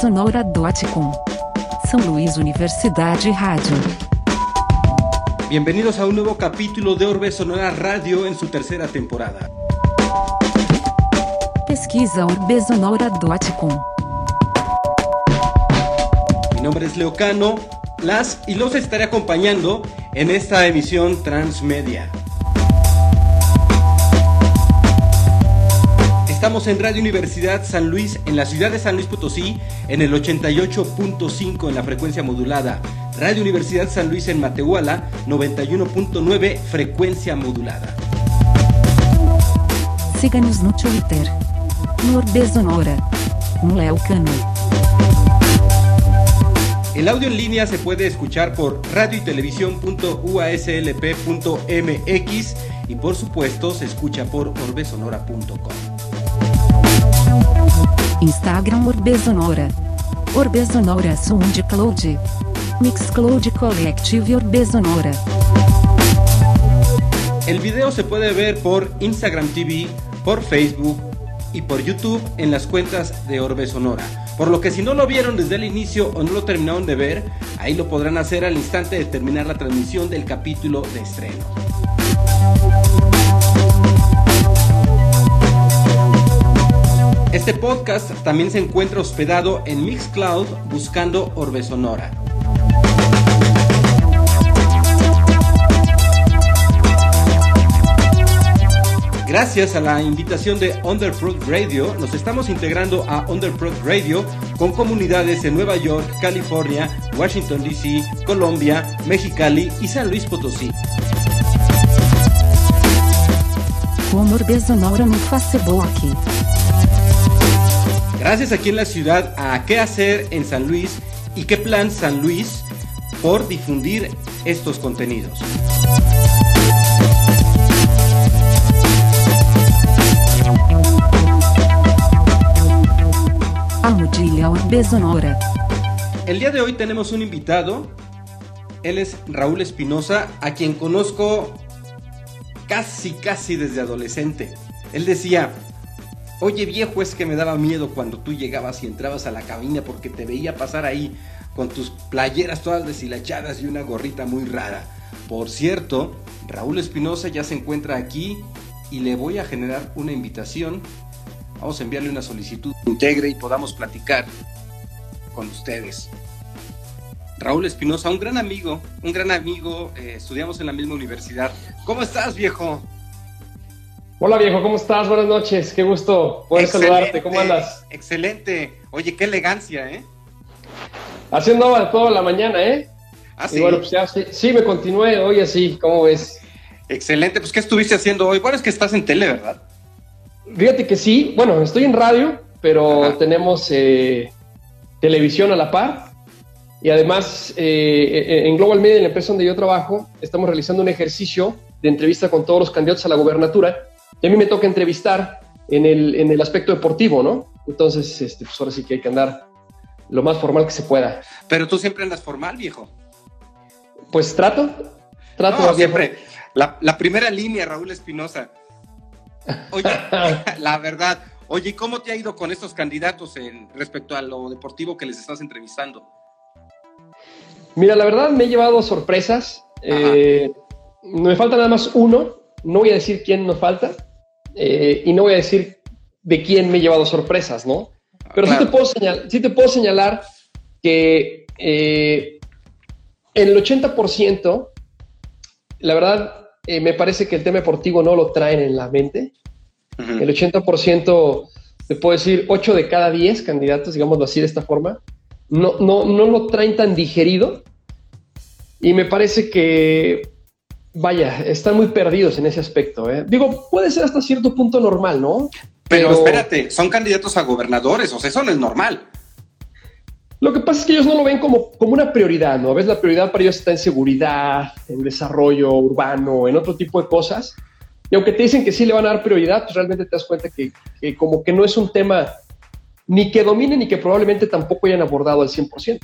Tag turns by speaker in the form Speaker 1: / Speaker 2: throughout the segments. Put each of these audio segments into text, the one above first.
Speaker 1: orbesonora.com. São Luís Universidade Rádio.
Speaker 2: Bienvenidos a un nuevo capítulo de Orbe Sonora Radio en su tercera temporada.
Speaker 1: Pesquisa orbesonora.com.
Speaker 2: Mi nombre es Leocano, las y los estaré acompañando en esta emisión transmedia. Estamos en Radio Universidad San Luis, en la ciudad de San Luis Potosí, en el 88.5 en la frecuencia modulada. Radio Universidad San Luis en Matehuala, 91.9 frecuencia modulada.
Speaker 1: Siga-nos no Twitter. Léo Cano.
Speaker 2: El audio en línea se puede escuchar por radio y televisión.uaslp.mx y por supuesto se escucha por orbesonora.com.
Speaker 1: Instagram Orbesonora. Orbesonora SoundCloud. Mixcloud Collective Orbesonora.
Speaker 2: El video se puede ver por Instagram TV, por Facebook y por YouTube en las cuentas de Orbe Sonora. Por lo que si no lo vieron desde el inicio o no lo terminaron de ver, ahí lo podrán hacer al instante de terminar la transmisión del capítulo de estreno. Este podcast también se encuentra hospedado en Mixcloud buscando Orbe Sonora. Gracias a la invitación de Underprod Radio, nos estamos integrando a Underprod Radio con comunidades en Nueva York, California, Washington DC, Colombia, Mexicali y San Luis Potosí.
Speaker 1: Como Orbesonora no Facebook.
Speaker 2: Gracias aquí en la ciudad a qué hacer en San Luis y qué plan San Luis por difundir estos contenidos. El día de hoy tenemos un invitado. Él es Raúl Espinosa, a quien conozco casi, casi desde adolescente. Él decía, oye viejo, es que me daba miedo cuando tú llegabas y entrabas a la cabina porque te veía pasar ahí con tus playeras todas deshilachadas y una gorrita muy rara. Por cierto, Raúl Espinosa ya se encuentra aquí y le voy a generar una invitación. Vamos a enviarle una solicitud integre y podamos platicar con ustedes. Raúl Espinosa, un gran amigo, un gran amigo, eh, estudiamos en la misma universidad. ¿Cómo estás, viejo?
Speaker 3: Hola viejo, ¿cómo estás? Buenas noches, qué gusto poder
Speaker 2: Excelente,
Speaker 3: saludarte, ¿cómo andas?
Speaker 2: Excelente. Oye, qué elegancia, ¿eh?
Speaker 3: Haciendo toda la mañana, ¿eh?
Speaker 2: Ah,
Speaker 3: Y
Speaker 2: sí.
Speaker 3: bueno, pues ya sí, sí, me continué hoy así, ¿cómo ves?
Speaker 2: Excelente. Pues, ¿qué estuviste haciendo hoy? Bueno, es que estás en tele, ¿verdad?
Speaker 3: Fíjate que sí, bueno, estoy en radio, pero
Speaker 2: Ajá.
Speaker 3: tenemos eh, televisión a la par y además eh, eh, en Global Media, en la empresa donde yo trabajo, estamos realizando un ejercicio de entrevista con todos los candidatos a la gubernatura y a mí me toca entrevistar en el, en el aspecto deportivo, ¿no? Entonces, este, pues ahora sí que hay que andar lo más formal que se pueda.
Speaker 2: Pero tú siempre andas formal, viejo.
Speaker 3: Pues trato, trato
Speaker 2: No, siempre. La, la primera línea, Raúl Espinosa. Oye, la verdad. Oye, ¿y ¿cómo te ha ido con estos candidatos en, respecto a lo deportivo que les estás entrevistando?
Speaker 3: Mira, la verdad me he llevado sorpresas. Eh, me falta nada más uno. No voy a decir quién nos falta. eh, y no voy a decir de quién me he llevado sorpresas, ¿no? Pero sí,
Speaker 2: Claro.
Speaker 3: te puedo señalar, sí te puedo señalar que eh, el 80%, la verdad, eh, me parece que el tema deportivo no lo traen en la mente. El 80%, te puedo decir, 8 de cada 10 candidatos, digámoslo así de esta forma, no, no, no lo traen tan digerido. Y me parece que, vaya, están muy perdidos en ese aspecto. ¿eh? Digo, puede ser hasta cierto punto normal, ¿no?
Speaker 2: Pero, espérate, son candidatos a gobernadores, o sea, eso no es normal.
Speaker 3: Lo que pasa es que ellos no lo ven como, como una prioridad, ¿no? A veces la prioridad para ellos está en seguridad, en desarrollo urbano, en otro tipo de cosas. Y aunque te dicen que sí le van a dar prioridad, pues realmente te das cuenta que, que como que no es un tema ni que dominen ni que probablemente tampoco hayan abordado al 100%.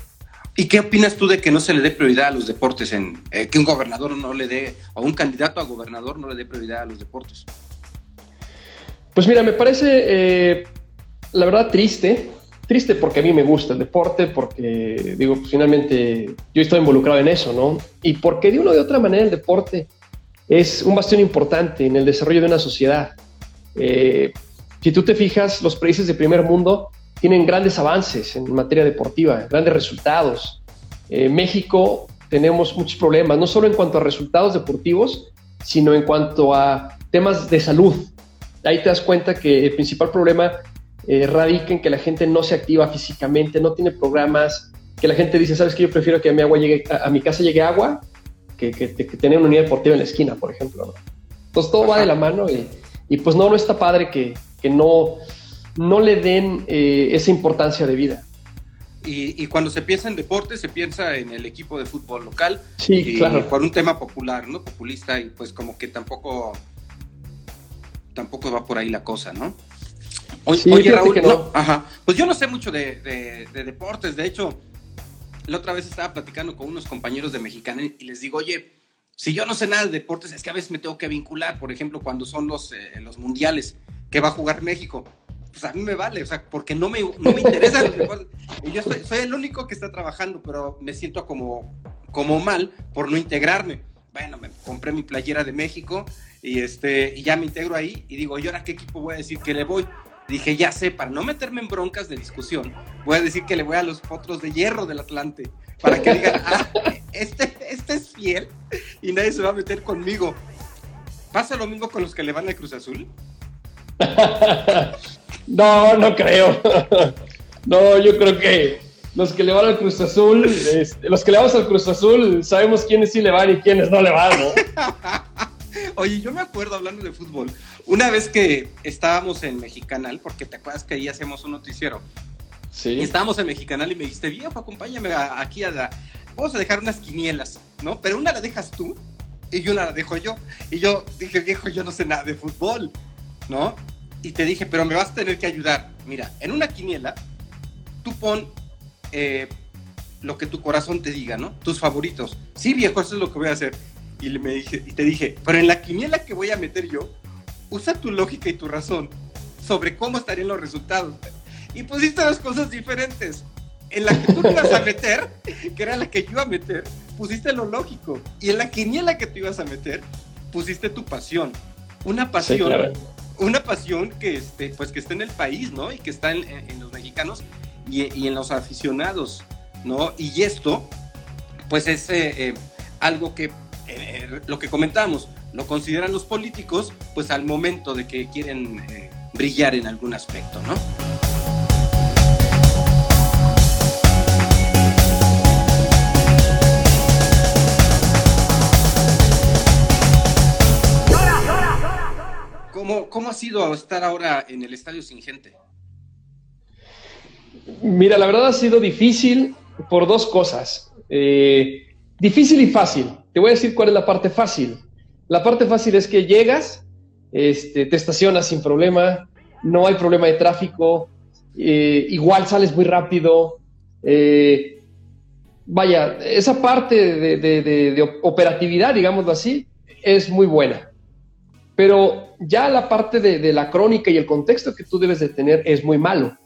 Speaker 2: ¿Y qué opinas tú de que no se le dé prioridad a los deportes, en eh, que un gobernador no le dé, o un candidato a gobernador no le dé prioridad a los deportes?
Speaker 3: Pues mira, me parece, eh, la verdad, triste triste porque a mí me gusta el deporte, porque digo, pues, finalmente yo estoy involucrado en eso, ¿no? Y porque de una de otra manera el deporte es un bastión importante en el desarrollo de una sociedad. Eh, si tú te fijas, los países de primer mundo tienen grandes avances en materia deportiva, grandes resultados. Eh, México tenemos muchos problemas, no solo en cuanto a resultados deportivos, sino en cuanto a temas de salud. Ahí te das cuenta que el principal problema eh, radica en que la gente no se activa físicamente, no tiene programas, que la gente dice, ¿sabes qué? Yo prefiero que a mi, agua llegue, a, mi casa llegue agua que, que, tener una unidad deportiva en la esquina, por ejemplo. Entonces todo va de la mano y, y, pues no, no está padre que, que no, no le den eh, esa importancia de vida.
Speaker 2: Y, y, cuando se piensa en deporte, se piensa en el equipo de fútbol local.
Speaker 3: Sí, claro.
Speaker 2: Por un tema popular, ¿no? Populista, y pues como que tampoco, tampoco va por ahí la cosa, ¿no? Oye, Raúl, no. ajá. Pues yo no sé mucho de, deportes. De hecho, la otra vez estaba platicando con unos compañeros de Mexicana y les digo, oye, si yo no sé nada de deportes, es que a veces me tengo que vincular. Por ejemplo, cuando son los, eh, los mundiales que va a jugar México. Pues a mí me vale, o sea, porque no me, no me interesa yo soy, soy, el único que está trabajando, pero me siento como, como mal por no integrarme. Bueno, me compré mi playera de México y, este, y ya me integro ahí y digo, ¿y ahora qué equipo voy a decir que le voy? dije, ya sé, para no meterme en broncas de discusión, voy a decir que le voy a los potros de hierro del Atlante, para que digan, ah, este, este es fiel y nadie se va a meter conmigo. ¿Pasa lo mismo con los que le van al Cruz Azul?
Speaker 3: no, no creo. No, yo creo que los que le van al Cruz Azul, este, los que le vamos al Cruz Azul, sabemos quiénes sí le van y quiénes no le van, ¿no?
Speaker 2: Oye, yo me acuerdo hablando de fútbol, una vez que estábamos en Mexicanal, porque te acuerdas que ahí hacemos un noticiero. Sí. Y estábamos en Mexicanal y me dijiste, viejo, acompáñame aquí a la... Vamos a dejar unas quinielas, ¿no? Pero una la dejas tú y yo la dejo yo. Y yo dije, viejo, yo no sé nada de fútbol, ¿no? Y te dije, pero me vas a tener que ayudar. Mira, en una quiniela, tú pon eh, lo que tu corazón te diga, ¿no? Tus favoritos. Sí, viejo, eso es lo que voy a hacer y, me dije, y te dije, pero en la quiniela que voy a meter yo, usa tu lógica y tu razón sobre cómo estarían los resultados. Y pusiste las cosas diferentes. En la que tú ibas a meter, que era la que yo iba a meter, pusiste lo lógico. Y en la quiniela que tú ibas a meter, pusiste tu pasión. Una pasión, una pasión que, este, pues, que está en el país, ¿no? Y que está en, los mexicanos y, y, en los aficionados, ¿no? Y esto, pues es eh, eh, algo que eh, lo que comentamos, lo consideran los políticos, pues al momento de que quieren brillar en algún aspecto, ¿no? ¿Cómo, ¿Cómo ha sido estar ahora en el estadio sin gente?
Speaker 3: Mira, la verdad ha sido difícil por dos cosas. Eh, Difícil y fácil. Te voy a decir cuál es la parte fácil. La parte fácil es que llegas, este, te estacionas sin problema, no hay problema de tráfico, eh, igual sales muy rápido. Eh, vaya, esa parte de, operatividad, digámoslo así, es muy buena. Pero ya la parte de, la crónica y el contexto que tú debes de tener es muy malo.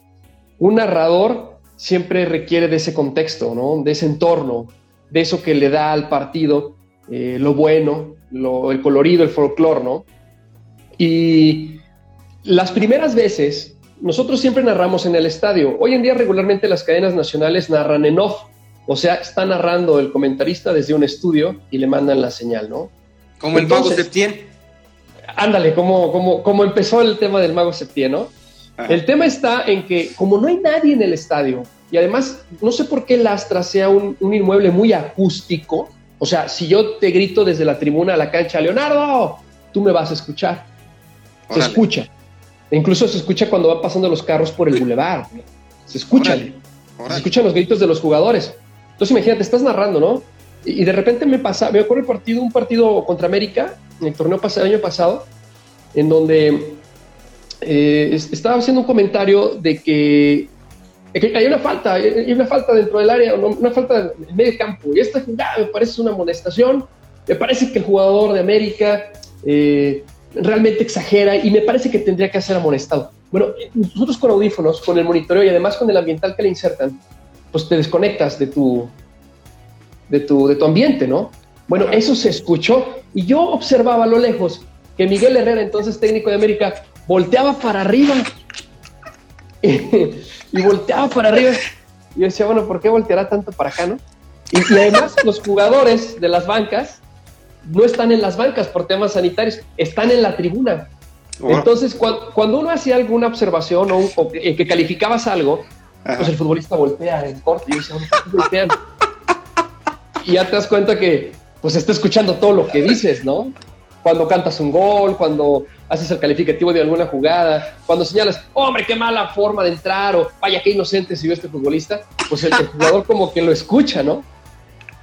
Speaker 3: Un narrador siempre requiere de ese contexto, ¿no? De ese entorno, de eso que le da al partido eh, lo bueno, el colorido, el folclore, ¿no? Y las primeras veces, nosotros siempre narramos en el estadio. Hoy en día regularmente las cadenas nacionales narran en off, o sea, está narrando el comentarista desde un estudio y le mandan la señal, ¿no?
Speaker 2: Como el Mago Septién.
Speaker 3: Ándale, como, como, como empezó el tema del Mago Septién, ¿no? El tema está en que como no hay nadie en el estadio, y además, no sé por qué el Astra sea un, inmueble muy acústico. O sea, si yo te grito desde la tribuna a la cancha, Leonardo, tú me vas a escuchar. Se escucha. E incluso se escucha cuando van pasando los carros por el bulevar. Se escuchan. Se escuchan los gritos de los jugadores. Entonces imagínate, estás narrando, ¿no? Y, de repente me pasa, me ocurre el partido, un partido contra América, en el torneo pasado, año pasado, en donde eh, estaba haciendo un comentario de que hay una falta, hay una falta dentro del área, una falta en medio campo. Y esta me parece una amonestación. Me parece que el jugador de América eh, realmente exagera y me parece que tendría que ser amonestado. Bueno, nosotros con audífonos, con el monitoreo y además con el ambiental que le insertan, pues te desconectas de tu, de tu, de tu ambiente, ¿no? Bueno, eso se escuchó y yo observaba a lo lejos que Miguel Herrera, entonces técnico de América, volteaba para arriba y, volteaba para arriba. Y yo decía, bueno, ¿por qué volteará tanto para acá, no? Y, además los jugadores de las bancas no están en las bancas por temas sanitarios, están en la tribuna. Entonces, cuando, uno hacía alguna observación o, en que calificabas algo, pues el futbolista voltea en corte y dice, voltean? y ya te das cuenta que pues está escuchando todo lo que dices, ¿no? Cuando cantas un gol, cuando haces el calificativo de alguna jugada, cuando señalas, hombre, qué mala forma de entrar, o vaya, qué inocente si vio este futbolista, pues el, jugador como que lo escucha, ¿no?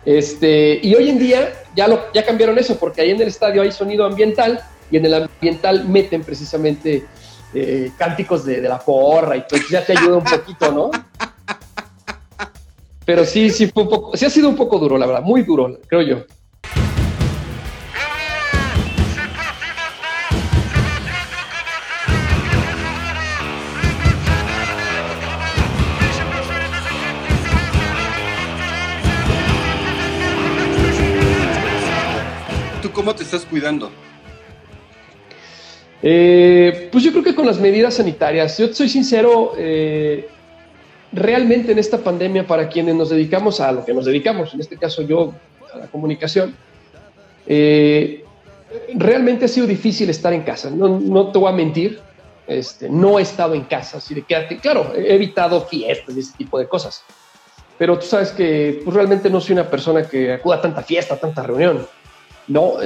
Speaker 3: Este, y hoy en día ya, lo, ya cambiaron eso, porque ahí en el estadio hay sonido ambiental y en el ambiental meten precisamente eh, cánticos de, la porra y pues ya te ayuda un poquito, ¿no? Pero sí, sí fue un poco, sí ha sido un poco duro, la verdad, muy duro, creo yo.
Speaker 2: Cómo te estás cuidando?
Speaker 3: Eh, pues yo creo que con las medidas sanitarias, yo soy sincero, eh, realmente en esta pandemia para quienes nos dedicamos a lo que nos dedicamos, en este caso yo a la comunicación, eh, realmente ha sido difícil estar en casa, no, no te voy a mentir, este, no he estado en casa, así de quédate, claro, he evitado fiestas y ese tipo de cosas, pero tú sabes que pues, realmente no soy una persona que acuda a tanta fiesta, a tanta reunión, no,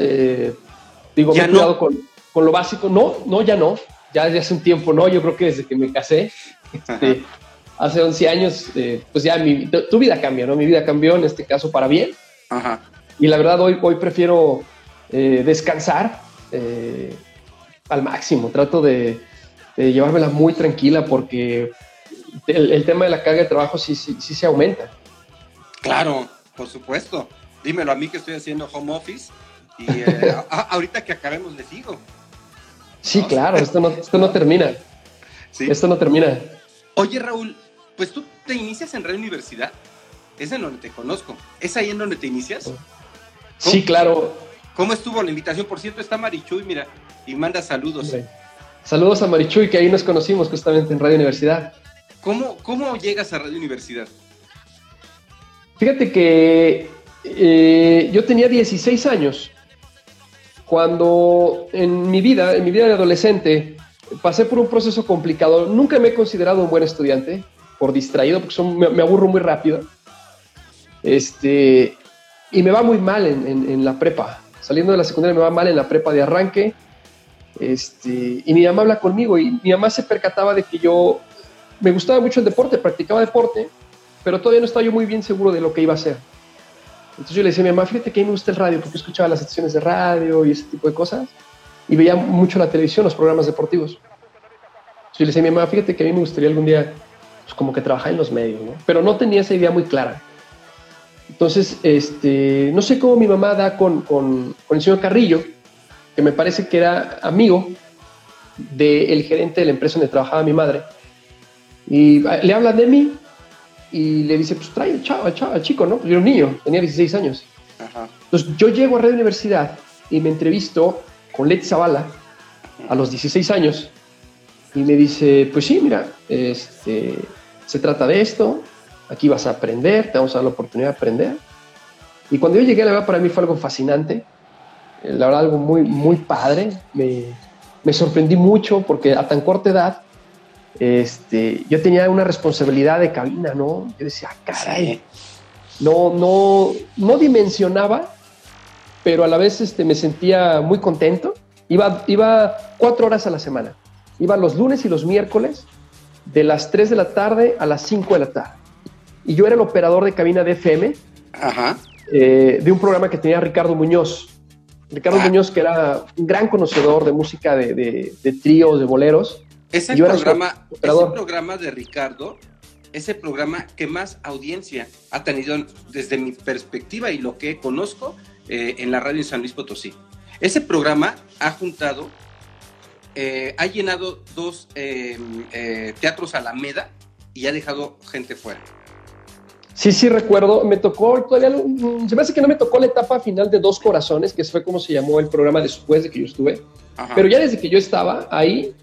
Speaker 3: digo, me he cuidado con con lo básico. No, no, ya no. Ya desde hace un tiempo no. Yo creo que desde que me casé, este, hace 11 años, eh, pues ya mi, tu vida cambia, ¿no? Mi vida cambió en este caso para bien. Ajá. Y la verdad, hoy, hoy prefiero eh, descansar eh, al máximo. Trato de, llevármela muy tranquila porque el, tema de la carga de trabajo sí, sí, sí se aumenta.
Speaker 2: Claro, por supuesto. Dímelo a mí que estoy haciendo home office y ahorita que acabemos les digo.
Speaker 3: Sí, claro, esto no, esto no termina. Esto no termina.
Speaker 2: Oye, Raúl, pues tú te inicias en Radio Universidad. Es en donde te conozco. ¿Es ahí en donde te inicias?
Speaker 3: Sí, claro.
Speaker 2: ¿Cómo estuvo la invitación? Por cierto, está Marichuy, mira, y manda saludos.
Speaker 3: Saludos a Marichuy, que ahí nos conocimos justamente en Radio Universidad.
Speaker 2: ¿Cómo, cómo llegas a Radio Universidad?
Speaker 3: Fíjate que eh, yo tenía 16 años cuando en mi vida, en mi vida de adolescente, pasé por un proceso complicado. Nunca me he considerado un buen estudiante, por distraído, porque me, aburro muy rápido. Este, y me va muy mal en, la prepa. Saliendo de la secundaria me va mal en la prepa de arranque. Este, y mi mamá habla conmigo y mi mamá se percataba de que yo me gustaba mucho el deporte, practicaba deporte, pero todavía no estaba yo muy bien seguro de lo que iba a hacer. Entonces yo le decía a mi mamá, fíjate que a mí me gusta el radio, porque escuchaba las secciones de radio y ese tipo de cosas, y veía mucho la televisión, los programas deportivos. Entonces yo le decía a mi mamá, fíjate que a mí me gustaría algún día, pues como que trabajar en los medios, ¿no? Pero no tenía esa idea muy clara. Entonces, este, no sé cómo mi mamá da con, con, con el señor Carrillo, que me parece que era amigo del gerente de la empresa donde trabajaba mi madre, y le habla de mí y le dice, pues trae al, chavo, al, chico, ¿no? Pues yo era un niño, tenía 16 años. Entonces yo llego a Radio Universidad y me entrevisto con Leti Zavala a los 16 años y me dice, pues sí, mira, este, se trata de esto, aquí vas a aprender, te vamos a dar la oportunidad de aprender. Y cuando yo llegué, la verdad, para mí fue algo fascinante, eh, la verdad, algo muy, muy padre, me, me sorprendí mucho porque a tan corta edad este, yo tenía una responsabilidad de cabina, ¿no? Yo decía, ah, caray, no, no, no dimensionaba, pero a la vez este, me sentía muy contento. Iba, iba cuatro horas a la semana. Iba los lunes y los miércoles de las 3 de la tarde a las 5 de la tarde. Y yo era el operador de cabina de FM eh, de un programa que tenía Ricardo Muñoz. Ricardo ah. Muñoz, que era un gran conocedor de música de, de, de tríos, de boleros.
Speaker 2: Ese programa, ese programa de Ricardo es el programa que más audiencia ha tenido desde mi perspectiva y lo que conozco eh, en la radio en San Luis Potosí. Ese programa ha juntado eh, ha llenado dos eh, eh, teatros Alameda y ha dejado gente fuera.
Speaker 3: Sí, sí, recuerdo. Me tocó, todavía, mm, se me hace que no me tocó la etapa final de Dos Corazones, que fue como se llamó el programa después de que yo estuve.
Speaker 2: Ajá.
Speaker 3: Pero ya desde que yo estaba ahí,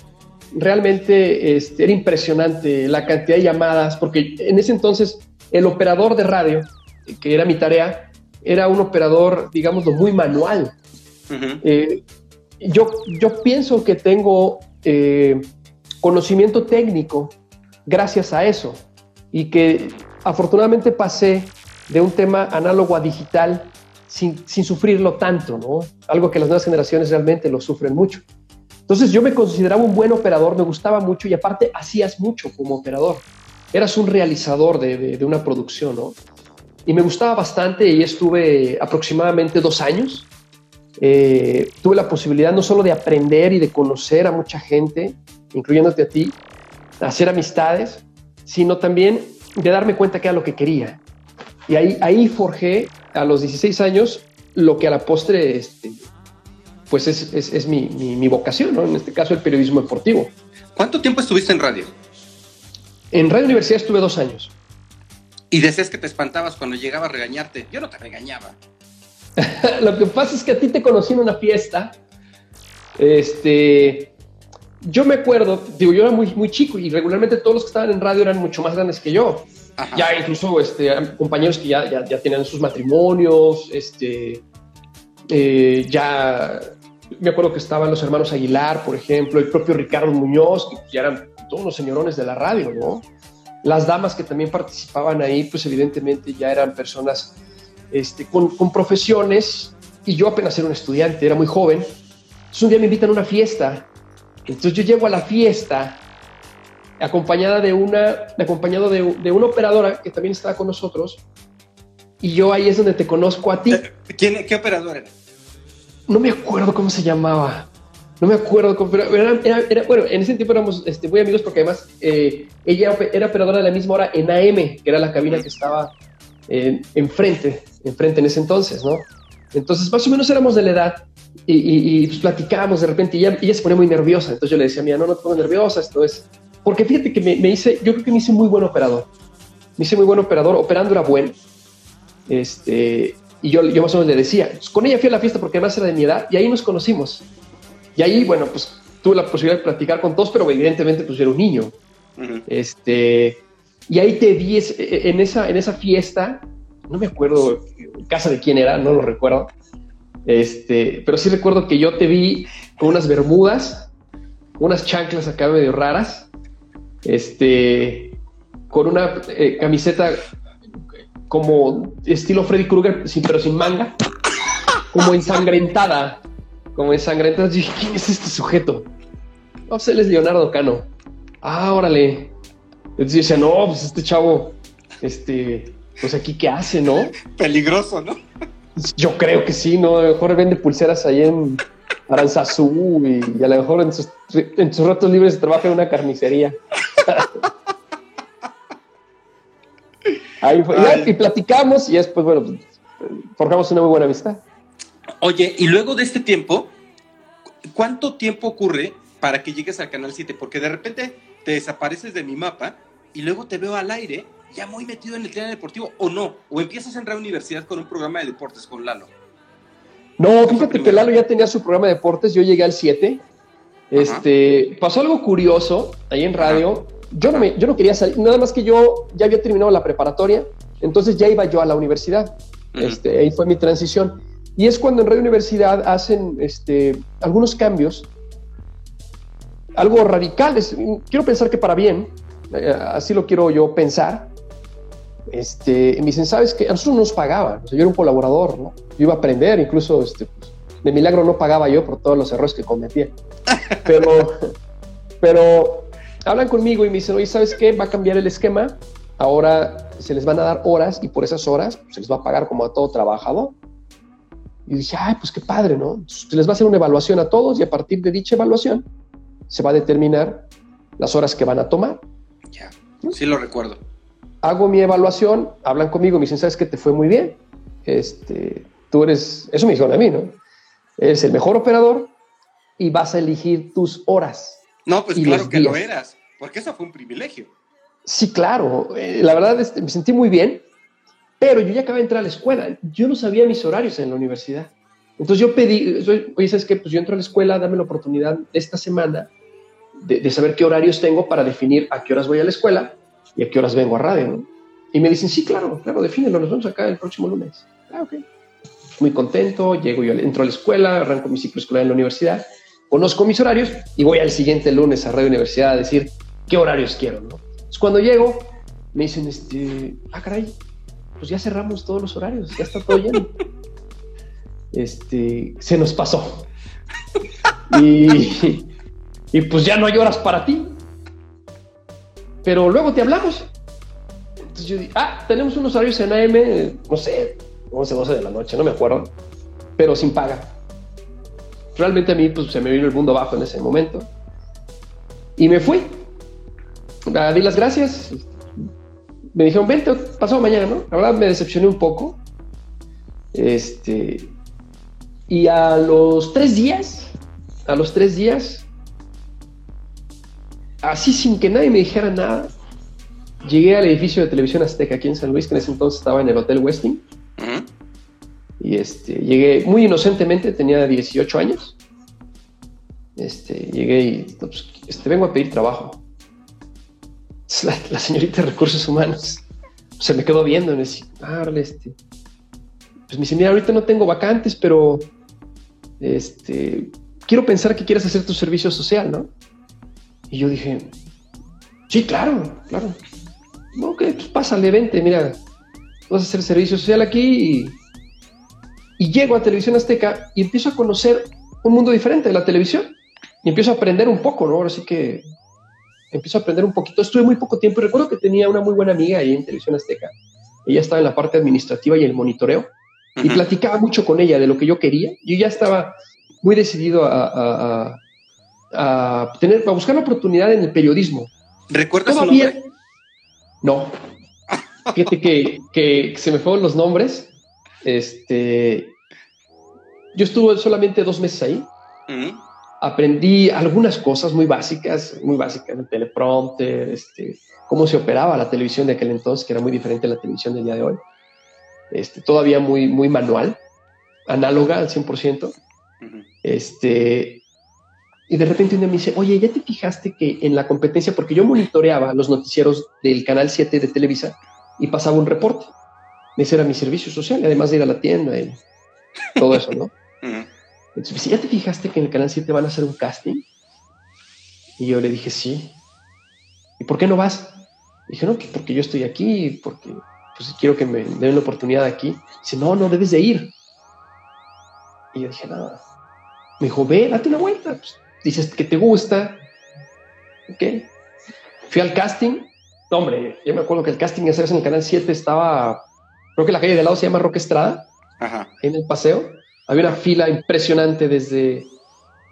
Speaker 3: realmente este, era impresionante la cantidad de llamadas, porque en ese entonces el operador de radio, que era mi tarea, era un operador, digámoslo, muy manual.
Speaker 2: Ujú.
Speaker 3: Eh, yo, yo pienso que tengo eh, conocimiento técnico gracias a eso y que afortunadamente pasé de un tema análogo a digital sin, sin sufrirlo tanto, ¿no? Algo que las nuevas generaciones realmente lo sufren mucho. Entonces yo me consideraba un buen operador, me gustaba mucho y aparte hacías mucho como operador. Eras un realizador de, una producción, ¿no? Y me gustaba bastante y estuve aproximadamente dos años. Eh, tuve la posibilidad no solo de aprender y de conocer a mucha gente, incluyéndote a ti, hacer amistades, sino también de darme cuenta que era lo que quería. Y ahí, ahí forjé a los 16 años lo que a la postre este, pues es, es, es mi, mi, mi vocación, ¿no? en este caso el periodismo deportivo.
Speaker 2: ¿Cuánto tiempo estuviste en radio?
Speaker 3: En Radio Universidad estuve dos años.
Speaker 2: Y decías que te espantabas cuando llegaba a regañarte. Yo no te regañaba.
Speaker 3: Lo que pasa es que a ti te conocí en una fiesta. Este, yo me acuerdo, digo, yo era muy, muy chico y regularmente todos los que estaban en radio eran mucho más grandes que yo.
Speaker 2: Ajá.
Speaker 3: Ya incluso este, compañeros que ya, ya, ya tenían sus matrimonios, este, eh, ya me acuerdo que estaban los hermanos Aguilar, por ejemplo, el propio Ricardo Muñoz, que ya eran todos los señorones de la radio, ¿no? Las damas que también participaban ahí, pues evidentemente ya eran personas este, con, con profesiones y yo apenas era un estudiante, era muy joven. Entonces un día me invitan a una fiesta. Entonces yo llego a la fiesta acompañada de una, acompañado de, de una operadora que también estaba con nosotros. Y yo ahí es donde te conozco a ti.
Speaker 2: ¿Quién, ¿Qué operador era?
Speaker 3: No me acuerdo cómo se llamaba. No me acuerdo, cómo, pero era, era- bueno, en ese tiempo éramos este, muy amigos porque además eh, ella era operadora de la misma hora en AM, que era la cabina que estaba eh, enfrente, enfrente en ese entonces, ¿no? Entonces, más o menos éramos de la edad y, y, y, pues, platicábamos de repente y ella, ella se ponía muy nerviosa. Entonces yo le decía, mira, no, no te pongas nerviosa, esto es... Porque fíjate que me, me hice, yo creo que me hice muy buen operador. Me hice muy buen operador, operando era bueno. Este, y yo, yo más o menos le decía, pues, con ella fui a la fiesta porque además era de mi edad y ahí nos conocimos. Y ahí, bueno, pues tuve la posibilidad de platicar con todos, pero evidentemente pues yo era un niño. Este, y ahí te vi es- en esa, en esa fiesta, no me acuerdo en casa de quién era, no lo recuerdo. Este, pero sí recuerdo que yo te vi con unas bermudas, unas chanclas acá medio raras, este, con una eh, camiseta como estilo Freddy Krueger, sin- pero sin manga, como ensangrentada, como ensangrentada. Dije, ¿quién es este sujeto? No, pues él es Leonardo Cano. Ah, órale. Entonces yo decía, no, pues este chavo, este, pues aquí qué hace, ¿no?
Speaker 2: Peligroso, ¿no?
Speaker 3: Yo creo que sí, ¿no? A lo mejor vende pulseras ahí en Aranzazú y, y a lo mejor en sus, en sus ratos libres trabaja en una carnicería. Ahí fue. Y, platicamos y después, bueno, pues, forjamos una muy buena amistad.
Speaker 2: Oye, y luego de este tiempo, ¿cuánto tiempo ocurre para que llegues al Canal 7? Porque de repente te desapareces de mi mapa y luego te veo al aire, ya muy metido en el tema deportivo, o no, o empiezas a entrar a universidad con un programa de deportes con Lalo.
Speaker 3: No, fíjate que Lalo ya tenía su programa de deportes, yo llegué al 7. Este, pasó algo curioso ahí en radio. Yo no, me, yo no quería salir, nada más que yo ya había terminado la preparatoria, entonces ya iba yo a la universidad. Este, ahí fue mi transición. Y es cuando en Radio Universidad hacen este, algunos cambios, algo radicales. Quiero pensar que para bien, eh, así lo quiero yo pensar. Este, me dicen, ¿sabes qué? A nosotros no nos pagaban, o sea, yo era un colaborador, ¿no? Yo iba a aprender, incluso este, pues, de milagro no pagaba yo por todos los errores que cometía. Pero, pero hablan conmigo y me dicen, oye, ¿sabes qué? Va a cambiar el esquema, ahora se les van a dar horas y por esas horas se les va a pagar como a todo trabajador. Y dije, ay, pues qué padre, ¿no? Se les va a hacer una evaluación a todos y a partir de dicha evaluación se va a determinar las horas que van a tomar.
Speaker 2: Ya, sí lo recuerdo.
Speaker 3: Hago mi evaluación, hablan conmigo, me dicen, ¿sabes qué? Te fue muy bien. Este, tú eres, eso me dijeron a mí, ¿no? Eres el mejor operador y vas a elegir tus horas.
Speaker 2: No, pues claro que lo
Speaker 3: días.
Speaker 2: eras, porque eso fue un privilegio.
Speaker 3: Sí, claro. eh, la verdad, este, me sentí muy bien, pero yo ya acabé de entrar a la escuela. Yo no sabía mis horarios en la universidad. Entonces yo pedí, oye, ¿sabes qué? Pues yo entro a la escuela, dame la oportunidad esta semana de, de saber qué horarios tengo para definir a qué horas voy a la escuela y a qué horas vengo a radio, ¿no? Y me dicen, sí, claro, claro, defínelo, nos vemos acá el próximo lunes. Ah, ok. Muy contento, llego yo, entro a la escuela, arranco mi ciclo escolar en la universidad, conozco mis horarios y voy al siguiente lunes a Radio Universidad a decir qué horarios quiero, ¿no? Entonces, cuando llego, me dicen, este, ah, caray, pues ya cerramos todos los horarios, ya está todo lleno. este, se nos pasó. Y, y pues ya no hay horas para ti. Pero luego te hablamos. Entonces yo dije, ah, tenemos unos horarios en AM, no sé, 11, 12 de la noche, no me acuerdo, pero sin paga. Realmente a mí pues, se me vino el mundo abajo en ese momento. Y me fui. Ah, di las gracias. Me dijeron, vente, pasado mañana, ¿no? La verdad me decepcioné un poco. Este. Y a los tres días, a los tres días, así sin que nadie me dijera nada, llegué al edificio de televisión Azteca aquí en San Luis, que en ese entonces estaba en el Hotel Westin. Y este, llegué muy inocentemente, tenía 18 años. Este, llegué y pues, este, vengo a pedir trabajo. La, señorita de recursos humanos se me quedó viendo y me ah, este. Pues me dice, mira, ahorita no tengo vacantes, pero este, quiero pensar que quieres hacer tu servicio social, ¿no? Y yo dije, sí, claro, claro. No, que pues pásale, vente, mira, vas a hacer servicio social aquí y, y llego a Televisión Azteca y empiezo a conocer un mundo diferente de la televisión y empiezo a aprender un poco, ¿no? Ahora sí que empiezo a aprender un poquito. Estuve muy poco tiempo y recuerdo que tenía una muy buena amiga ahí en Televisión Azteca. Ella estaba en la parte administrativa y el monitoreo y platicaba mucho con ella de lo que yo quería. Yo ya estaba muy decidido a, a- a- a tener, a buscar la oportunidad en el periodismo.
Speaker 2: ¿Recuerdas su nombre?
Speaker 3: no. Fíjate que, que se me fueron los nombres. Este, yo estuve solamente dos meses ahí. Aprendí algunas cosas muy básicas, muy básicas, el teleprompter, este, cómo se operaba la televisión de aquel entonces, que era muy diferente a la televisión del día de hoy. Este, todavía muy, muy manual, análoga al 100%.
Speaker 2: Ujú.
Speaker 3: Este, y de repente un día me dice, oye, ¿ya te fijaste que en la competencia, porque yo monitoreaba los noticieros del Canal 7 de Televisa y pasaba un reporte? Ese era mi servicio social, además de ir a la tienda y todo eso, ¿no? Entonces ¿ya te fijaste que en el Canal 7 van a hacer un casting? Y yo le dije, sí. ¿Y por qué no vas? dije, no, pues porque yo estoy aquí, porque pues quiero que me den la oportunidad aquí. Dice, no, no, debes de ir. Y yo dije, nada. Me dijo, ve, date una vuelta. Pues, dices que te gusta. Ok. Fui al casting. No, hombre, yo me acuerdo que el casting hacías en el Canal 7 estaba, creo que la calle de al lado se llama Roque Estrada
Speaker 2: Ajá.
Speaker 3: en el paseo. Había una fila impresionante desde,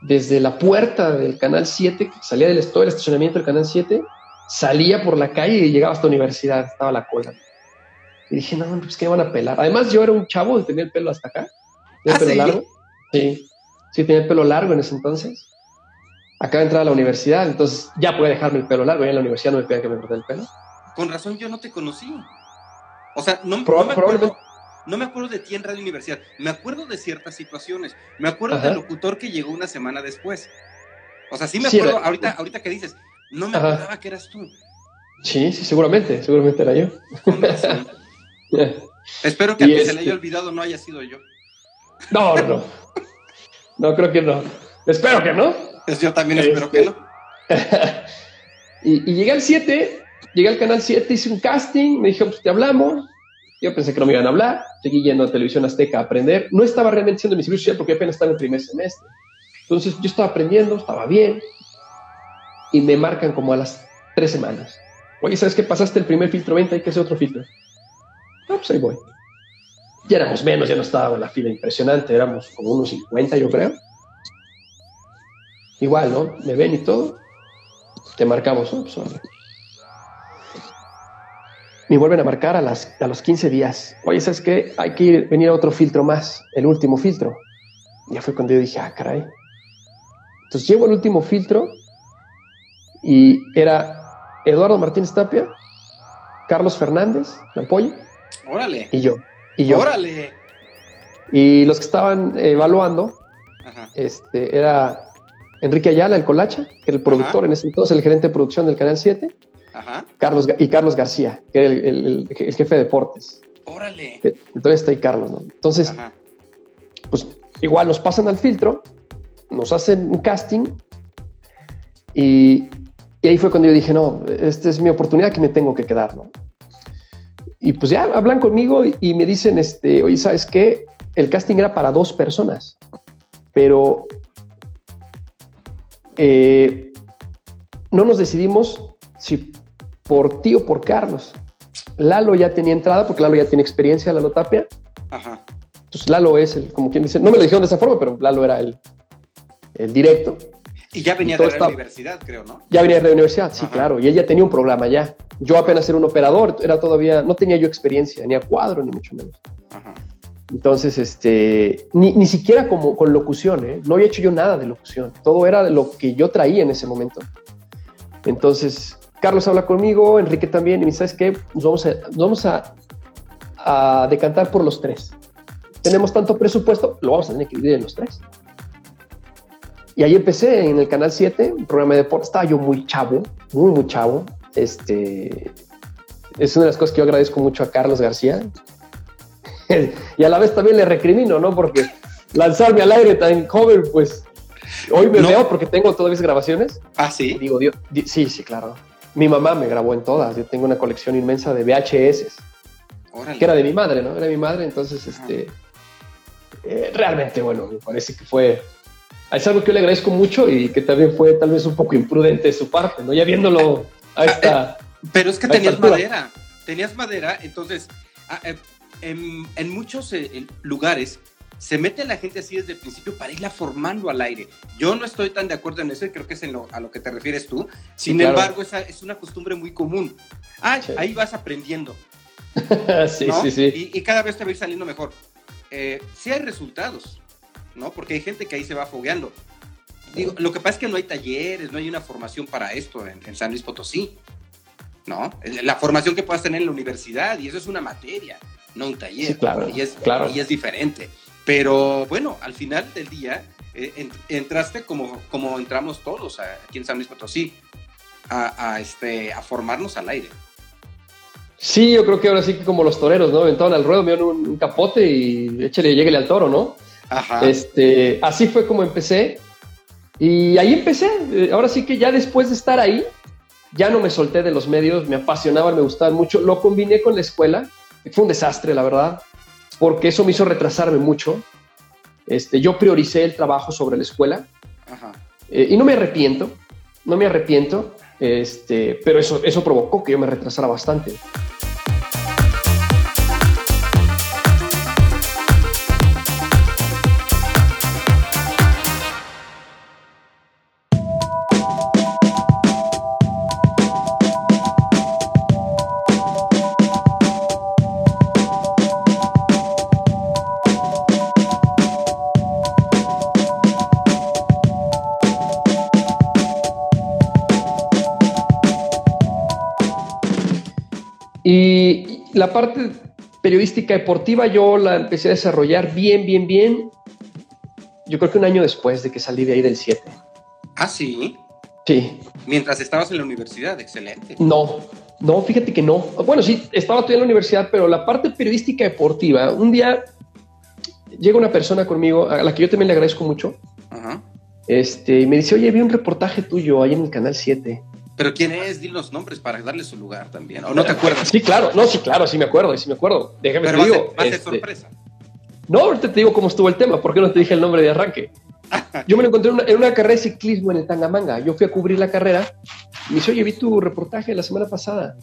Speaker 3: desde la puerta del Canal 7, que salía del todo el estacionamiento del Canal 7, salía por la calle y llegaba hasta la universidad, estaba la cola. Y dije, no, pues que me van a pelar. Además, yo era un chavo, tenía el pelo hasta acá. Tenía
Speaker 2: ¿Ah,
Speaker 3: el pelo
Speaker 2: sí?
Speaker 3: largo. Sí, sí, tenía el pelo largo en ese entonces. Acaba de entrar a la universidad, entonces ya podía dejarme el pelo largo. Ya en la universidad no me pedían que me cortara el pelo.
Speaker 2: Con razón yo no te conocí. O sea, no, me acuerdo, no me acuerdo de ti en Radio Universidad. Me acuerdo de ciertas situaciones. Me acuerdo
Speaker 3: Ajá.
Speaker 2: del locutor que llegó una semana después. O sea, sí me
Speaker 3: Sí,
Speaker 2: acuerdo,
Speaker 3: era-
Speaker 2: ahorita, ahorita que dices, no me
Speaker 3: Ajá.
Speaker 2: acordaba que eras tú.
Speaker 3: Sí, sí, seguramente, seguramente era yo.
Speaker 2: Espero que a
Speaker 3: Y
Speaker 2: quien se
Speaker 3: este-
Speaker 2: le haya olvidado no haya sido yo.
Speaker 3: No, no, no. No, creo que no. Espero que no.
Speaker 2: Pues yo también
Speaker 3: Este-
Speaker 2: espero que no.
Speaker 3: y, y llegué al 7, llegué al canal 7, hice un casting, me dijeron, pues te hablamos. Yo pensé que no me iban a hablar, seguí yendo a Televisión Azteca a aprender. No estaba realmente haciendo mi servicio porque apenas estaba en el primer semestre. Entonces yo estaba aprendiendo, estaba bien. Y me marcan como a las tres semanas. Oye, ¿sabes qué? Pasaste el primer filtro 20, hay que hacer otro filtro. No, pues ahí voy. Ya éramos menos, ya no estaba la fila impresionante, éramos como unos 50, yo creo. Igual, ¿no? Me ven y todo. Te marcamos, ¿no? Pues. Me vuelven a marcar a, las, a los 15 días. Oye, ¿sabes qué? Hay que ir- venir a otro filtro más, el último filtro. Ya fue cuando yo dije, ah, caray. Entonces llego al último filtro y era Eduardo Martínez Tapia, Carlos Fernández, me apoya,
Speaker 2: Órale.
Speaker 3: y yo. Y yo.
Speaker 2: Órale.
Speaker 3: Y los que estaban evaluando
Speaker 2: Ajá.
Speaker 3: este, era Enrique Ayala, el Colacha, que era el productor en ese entonces, el gerente de producción del Canal 7,
Speaker 2: Ajá.
Speaker 3: Carlos, y Carlos García, que era el, el- el- el jefe de deportes.
Speaker 2: Órale.
Speaker 3: Entonces está ahí Carlos, ¿no? Entonces,
Speaker 2: Ajá.
Speaker 3: pues igual nos pasan al filtro, nos hacen un casting y, y ahí fue cuando yo dije, no, esta es mi oportunidad que me tengo que quedar, ¿no? Y pues ya hablan conmigo y, y me dicen, este, oye, ¿sabes qué? El casting era para dos personas, pero eh, no nos decidimos si por ti o por Carlos. Lalo ya tenía entrada porque Lalo ya tiene experiencia, Lalo Tapia.
Speaker 2: Ajá.
Speaker 3: Pues Lalo es el, como quien dice, no me lo dijeron de esa forma, pero Lalo era el, el directo.
Speaker 2: Y ya venía
Speaker 3: Y
Speaker 2: de la universidad, creo, ¿no?
Speaker 3: Ya venía de la universidad, sí,
Speaker 2: Ajá.
Speaker 3: claro, y él ya tenía un programa ya. Yo apenas era un operador, era todavía, no tenía yo experiencia, ni a cuadro, ni mucho menos.
Speaker 2: Ajá.
Speaker 3: Entonces, este, ni, ni siquiera como con locución, ¿eh? no había hecho yo nada de locución, todo era lo que yo traía en ese momento. Entonces, Carlos habla conmigo, Enrique también, y me dice, ¿sabes qué? Nos vamos a, nos vamos a, a decantar por los tres. Tenemos tanto presupuesto, lo vamos a tener que dividir en los tres. Y ahí empecé en el Canal 7, un programa de deporte. Estaba yo muy chavo, muy, muy chavo. Este, es una de las cosas que yo agradezco mucho a Carlos García. y a la vez también le recrimino, ¿no? Porque lanzarme al aire tan joven, pues hoy me
Speaker 2: No.
Speaker 3: veo porque tengo todas mis grabaciones.
Speaker 2: Ah, sí.
Speaker 3: digo, Dios, di- sí, sí, claro. Mi mamá me grabó en todas. Yo tengo una colección inmensa de VHS,
Speaker 2: Órale.
Speaker 3: que era de mi madre, ¿no? Era mi madre, entonces, este, eh, realmente, bueno, me parece que fue, es algo que yo le agradezco mucho y que también fue tal vez un poco imprudente de su parte, ¿no? Ya viéndolo a esta,
Speaker 2: Pero es que tenías madera. Tenías madera, entonces, ah, eh, en, en muchos eh, lugares se mete la gente así desde el principio para irla formando al aire. Yo no estoy tan de acuerdo en eso y creo que es en lo- a lo que te refieres tú. Sin
Speaker 3: claro.
Speaker 2: embargo, esa es una costumbre muy común. Ah,
Speaker 3: Sí.
Speaker 2: ahí vas aprendiendo.
Speaker 3: sí,
Speaker 2: ¿no?
Speaker 3: sí, sí.
Speaker 2: Y, y cada vez te va a ir saliendo mejor. Eh, sí hay resultados, ¿no? Porque hay gente que ahí se va fogueando. Digo, lo que pasa es que no hay talleres, no hay una formación para esto en, en San Luis Potosí, ¿no? La formación que puedas tener en la universidad, y eso es una materia, no un taller.
Speaker 3: Sí, claro,
Speaker 2: y, es,
Speaker 3: claro.
Speaker 2: y es diferente. Pero bueno, al final del día, eh, en- entraste como, como entramos todos aquí en San Luis Potosí, a, a, este, a formarnos al aire.
Speaker 3: Sí, yo creo que ahora sí que como los toreros, ¿no? Aventaban al ruedo, me dieron un, un capote y échale, lléguele al toro, ¿no?
Speaker 2: Ajá.
Speaker 3: Este, así fue como empecé. Y ahí empecé. Eh, Ahora sí que ya después de estar ahí, ya no me solté de los medios, me apasionaban, me gustaban mucho. Lo combiné con la escuela. Fue un desastre, la verdad, porque eso me hizo retrasarme mucho. Este, yo prioricé el trabajo sobre la escuela
Speaker 2: Ajá.
Speaker 3: eh, y no me arrepiento, no me arrepiento, este, pero eso, eso provocó que yo me retrasara bastante. La parte periodística deportiva yo la empecé a desarrollar bien, bien, bien. Yo creo que un año después de que salí de ahí del 7.
Speaker 2: Ah, sí.
Speaker 3: Sí,
Speaker 2: Mientras estabas en la universidad, excelente.
Speaker 3: no, no, fíjate que no. Bueno, sí, estaba todavía en la universidad, pero la parte periodística deportiva, un día llega una persona conmigo, a la que yo también le agradezco mucho,
Speaker 2: Ajá.
Speaker 3: este, y me dice, oye, vi un reportaje tuyo ahí en el Canal 7.
Speaker 2: Pero ¿quién es? Di los nombres para darle su lugar también. ¿O no te acuerdas?
Speaker 3: Sí, claro, no, sí, claro, sí me acuerdo, sí me acuerdo. Déjame
Speaker 2: Pero
Speaker 3: te digo. este,
Speaker 2: sorpresa.
Speaker 3: No, ahorita te digo cómo estuvo el tema. ¿Por qué no te dije el nombre de arranque? Yo me lo encontré en una, en una carrera de ciclismo en el Tangamanga. Yo fui a cubrir la carrera. Y me dice, oye, vi tu reportaje la semana pasada.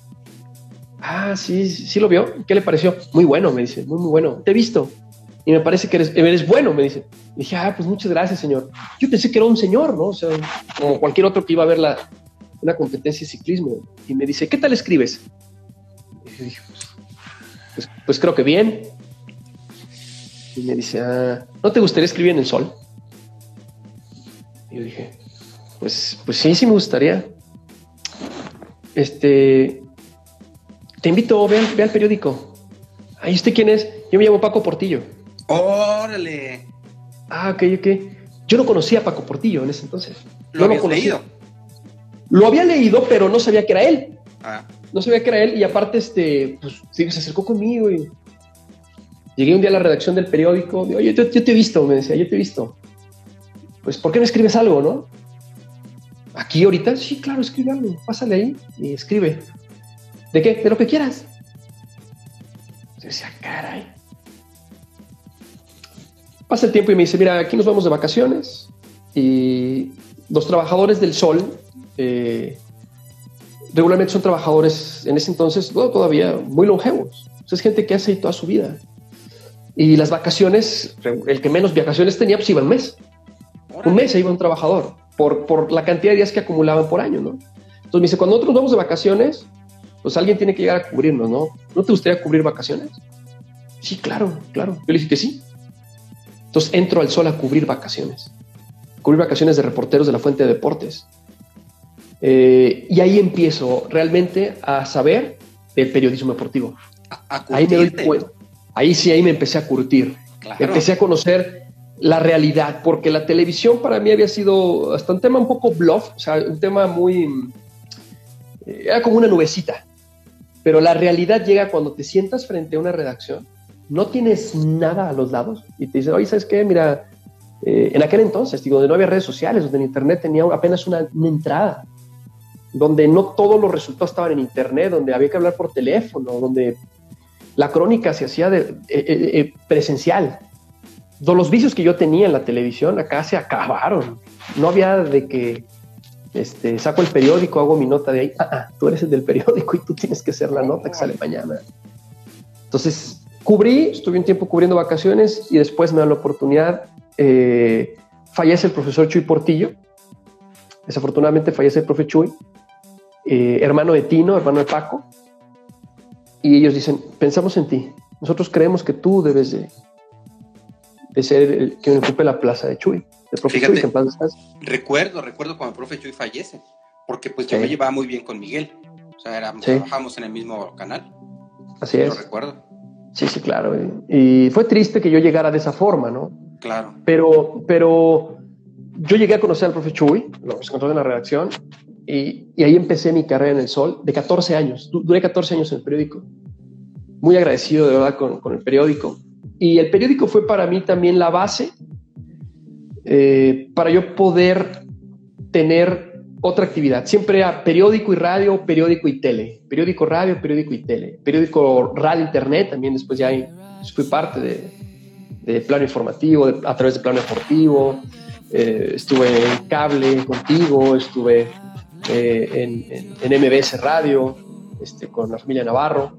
Speaker 3: Ah, sí, sí, sí lo vio. ¿Qué le pareció? Muy bueno, me dice, muy, muy bueno. Te he visto. Y me parece que eres, eres bueno, me dice. Y dije, ah, pues muchas gracias, señor. Yo pensé que era un señor, ¿no? O sea, como cualquier otro que iba a ver la, una competencia de ciclismo. Y me dice, ¿qué tal escribes? Y yo dije, pues, pues, pues creo que bien. Y me dice, ah, ¿no te gustaría escribir en el sol? Y yo dije, pues, pues sí, sí me gustaría. Este, te invito, ve, ve al periódico. Ahí usted quién es. Yo me llamo Paco Portillo.
Speaker 2: Órale.
Speaker 3: Ah, ok, ok. Yo no conocía a Paco Portillo en ese entonces.
Speaker 2: ¿Lo
Speaker 3: no
Speaker 2: habías leído?
Speaker 3: Lo había leído, pero no sabía que era él.
Speaker 2: Ah,
Speaker 3: No sabía que era él y aparte, este, pues sí, se acercó conmigo y llegué un día a la redacción del periódico. Digo, Oye, yo, yo te he visto, me decía, yo te he visto. Pues, ¿por qué no escribes algo, no? Aquí ahorita, sí, claro, escribe algo. Pásale ahí y escribe. ¿De qué? De lo que quieras. Yo decía, caray. Pasa el tiempo y me dice, mira, aquí nos vamos de vacaciones y los trabajadores del sol eh, regularmente son trabajadores en ese entonces, no, todavía muy longevos. Sea, es gente que hace ahí toda su vida. Y las vacaciones, el que menos vacaciones tenía, pues iba un mes. Un mes se iba un trabajador por, por la cantidad de días que acumulaban por año, ¿no? Entonces me dice, cuando nosotros vamos de vacaciones, pues alguien tiene que llegar a cubrirnos, ¿no? ¿No te gustaría cubrir vacaciones? Sí, claro, claro. Yo le dije que sí. Entonces entro al sol a cubrir vacaciones. Cubrir vacaciones de reporteros de la Fuente de Deportes. Eh, y ahí empiezo realmente a saber del periodismo deportivo.
Speaker 2: A, a
Speaker 3: Ahí me doy cuenta. Ahí sí, ahí me empecé a curtir.
Speaker 2: Claro.
Speaker 3: Empecé a conocer la realidad, porque la televisión para mí había sido hasta un tema un poco bluff, o sea, un tema muy... eh, Era como una nubecita. Pero la realidad llega cuando te sientas frente a una redacción, no tienes nada a los lados y te dicen, oye, ¿sabes qué? Mira, eh, en aquel entonces, digo, donde no había redes sociales, donde en Internet tenía apenas una, una entrada, donde no todos los resultados estaban en Internet, donde había que hablar por teléfono, donde la crónica se hacía de, eh, eh, eh, presencial. Los vicios que yo tenía en la televisión acá se acabaron. No había de que este, saco el periódico, hago mi nota de ahí. Ah, ah, tú eres el del periódico y tú tienes que hacer la nota que sale mañana. Entonces, cubrí, estuve un tiempo cubriendo vacaciones y después me dan la oportunidad. eh, fallece el profesor Chuy Portillo. Desafortunadamente fallece el profe Chuy, eh, hermano de Tino, hermano de Paco. Y ellos dicen, pensamos en ti. Nosotros creemos que tú debes de, de ser el que ocupe la plaza de Chuy. El profe
Speaker 2: Fíjate.
Speaker 3: Chuy, que en paz descanse.
Speaker 2: Recuerdo, recuerdo cuando el profe Chuy fallece, porque pues yo
Speaker 3: Sí.
Speaker 2: me llevaba muy bien con Miguel. O sea, éramos,
Speaker 3: Sí.
Speaker 2: trabajábamos en el mismo canal.
Speaker 3: Así
Speaker 2: Lo
Speaker 3: es.
Speaker 2: recuerdo.
Speaker 3: Sí, sí, claro. Y, y fue triste que yo llegara de esa forma, ¿no?
Speaker 2: Claro.
Speaker 3: Pero, pero yo llegué a conocer al profe Chuy, lo encontré en la redacción, y, y ahí empecé mi carrera en el Sol de 14 años. Du- Duré 14 años en el periódico. Muy agradecido de verdad con, con el periódico. Y el periódico fue para mí también la base eh, para yo poder tener otra actividad. Siempre era periódico y radio, periódico y tele. Periódico, radio, periódico y tele. Periódico, radio, internet. También después ya fui parte de, de plano informativo, de- a través de plano deportivo. Eh, estuve en cable contigo, estuve en, en- en MBS Radio este, con la familia Navarro.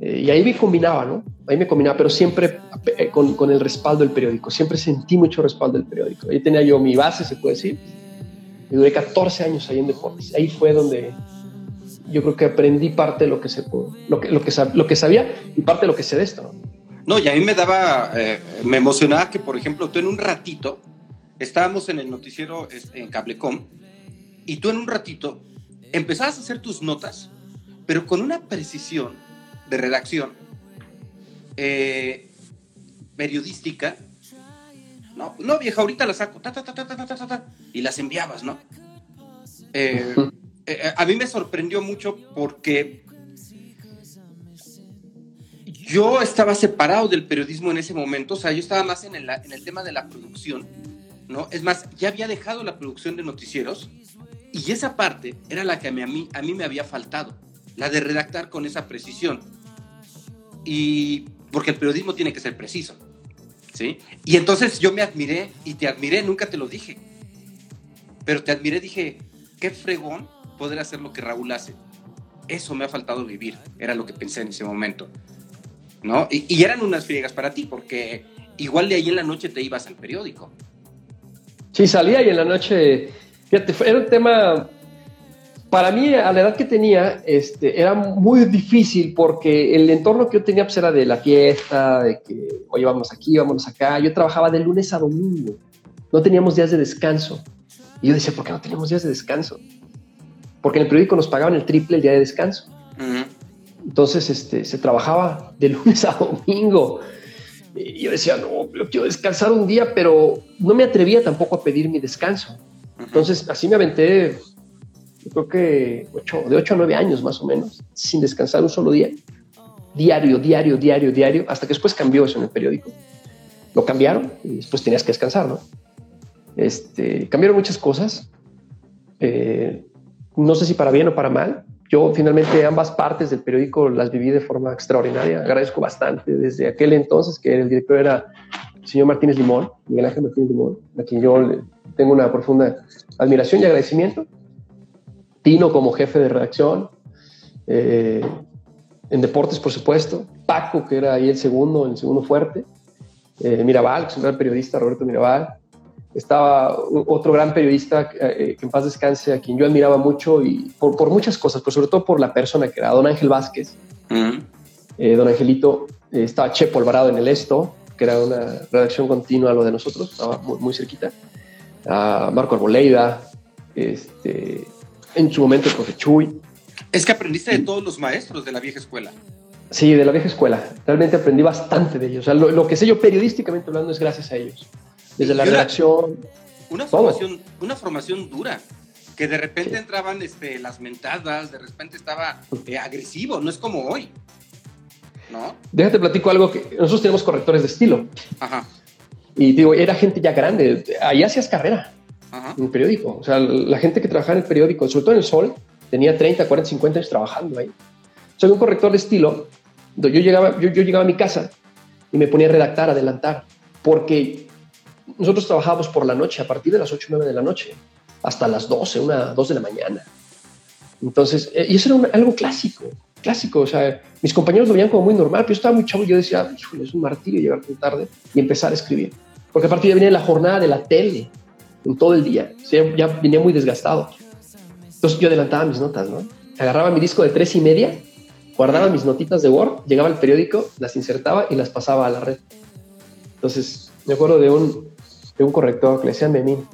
Speaker 3: Eh, y ahí me combinaba, ¿no? Ahí me combinaba, pero siempre eh, con, con el respaldo del periódico. Siempre sentí mucho respaldo del periódico. Ahí tenía yo mi base, se puede decir. Y duré 14 años ahí en deportes. Ahí fue donde yo creo que aprendí parte de lo que, se, lo que, lo que, lo que sabía y parte de lo que sé de esto. ¿no?
Speaker 2: No, y a mí me daba, eh, me emocionaba que, por ejemplo, tú en un ratito, estábamos en el noticiero en Cablecom, y tú en un ratito empezabas a hacer tus notas, pero con una precisión de redacción eh, periodística. No, no, vieja, ahorita la saco, y las enviabas, ¿no? Eh, eh, a mí me sorprendió mucho porque yo estaba separado del periodismo en ese momento, o sea, yo estaba más en el, en el tema de la producción, ¿no? Es más, ya había dejado la producción de noticieros y esa parte era la que a mí, a mí, me había faltado, la de redactar con esa precisión. Y porque el periodismo tiene que ser preciso, ¿sí? Y entonces yo me admiré y te admiré, nunca te lo dije, pero te admiré, dije, qué fregón poder hacer lo que Raúl hace. Eso me ha faltado vivir, era lo que pensé en ese momento. ¿no? Y, y eran unas friegas para ti, porque igual de ahí en la noche te ibas al periódico.
Speaker 3: Sí, salía y en la noche, fíjate, era un tema, para mí a la edad que tenía, este, era muy difícil porque el entorno que yo tenía pues, era de la fiesta, de que, oye, vamos aquí, vámonos acá. Yo trabajaba de lunes a domingo, no teníamos días de descanso. Y yo decía, ¿por qué no tenemos días de descanso? Porque en el periódico nos pagaban el triple el día de descanso. Entonces este, se trabajaba de lunes a domingo. Y yo decía, no, yo quiero descansar un día, pero no me atrevía tampoco a pedir mi descanso. Entonces así me aventé, creo que de 8 a 9 años más o menos, sin descansar un solo día. Diario, diario, diario, diario, hasta que después cambió eso en el periódico. Lo cambiaron y después tenías que descansar, ¿no? Este, cambiaron muchas cosas. Eh, no sé si para bien o para mal. Yo finalmente ambas partes del periódico las viví de forma extraordinaria. Agradezco bastante desde aquel entonces que el director era señor Martínez Limón, Miguel Ángel Martínez Limón, a quien yo tengo una profunda admiración y agradecimiento. Tino como jefe de redacción, eh, en deportes por supuesto, Paco que era ahí el segundo, el segundo fuerte, eh, Mirabal, que es un gran periodista, Roberto Mirabal, estaba otro gran periodista eh, que en paz descanse, a quien yo admiraba mucho y por, muchas cosas, pero sobre todo por la persona que era don Ángel Vázquez. Eh, don Angelito, eh, estaba Chepo Alvarado en el Esto, que era una redacción continua a lo de nosotros, estaba muy, cerquita. a Marco Arboleida, este, en su momento el profe Chuy.
Speaker 2: Es que aprendiste de todos los maestros de la vieja escuela.
Speaker 3: Sí, de la vieja escuela. Realmente aprendí bastante de ellos. lo que sé yo periodísticamente hablando es gracias a ellos desde la redacción.
Speaker 2: Una formación, una formación dura, que de repente entraban este, las mentadas, de repente estaba eh, agresivo, no es como hoy. ¿No?
Speaker 3: Déjate platico algo que nosotros tenemos correctores de estilo. Ajá. Y digo, era gente ya grande, ahí hacías carrera en el periódico. O sea, la gente que trabajaba en el periódico, sobre todo en el Sol, tenía 30, 40, 50 años trabajando ahí. Soy un corrector de estilo. Yo llegaba, yo, yo llegaba a mi casa y me ponía a redactar, adelantar, porque nosotros trabajábamos por la noche, a partir de las 8 o 9 de la noche, hasta las 12, una, 2 de la mañana. Entonces, eh, y eso era algo clásico, clásico. O sea, mis compañeros lo veían como muy normal, pero yo estaba muy chavo y yo decía, es un martirio llegar tan tarde y empezar a escribir. Porque aparte ya venía la jornada de la tele, en todo el día. O sea, ya venía muy desgastado. Entonces yo adelantaba mis notas, ¿no? Agarraba mi disco de tres y media, guardaba mis notitas de Word, llegaba al periódico, las insertaba y las pasaba a la red. Entonces, me acuerdo de un, un corrector que le decían Memín.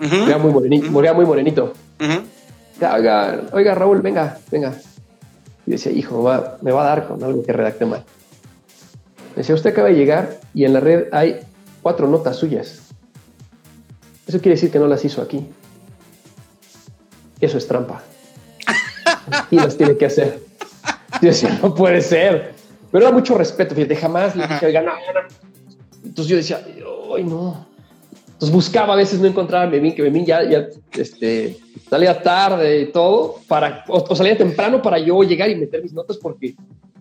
Speaker 3: Uh muy morenito. muy morenito. oiga, oiga, Raúl, venga, venga. Y decía, hijo, me va a dar con algo que redacte mal. Decía, usted acaba de llegar y en la red hay cuatro notas suyas. Eso quiere decir que no las hizo aquí. Eso es trampa. y las tiene que hacer. Yo decía, no puede ser. Pero era mucho respeto, fíjate, jamás le dije, no, Entonces yo decía, ay, no. Entonces buscaba, a veces no encontraba a Memín, que Memín ya, ya este, salía tarde y todo, para, o, salía temprano para yo llegar y meter mis notas porque,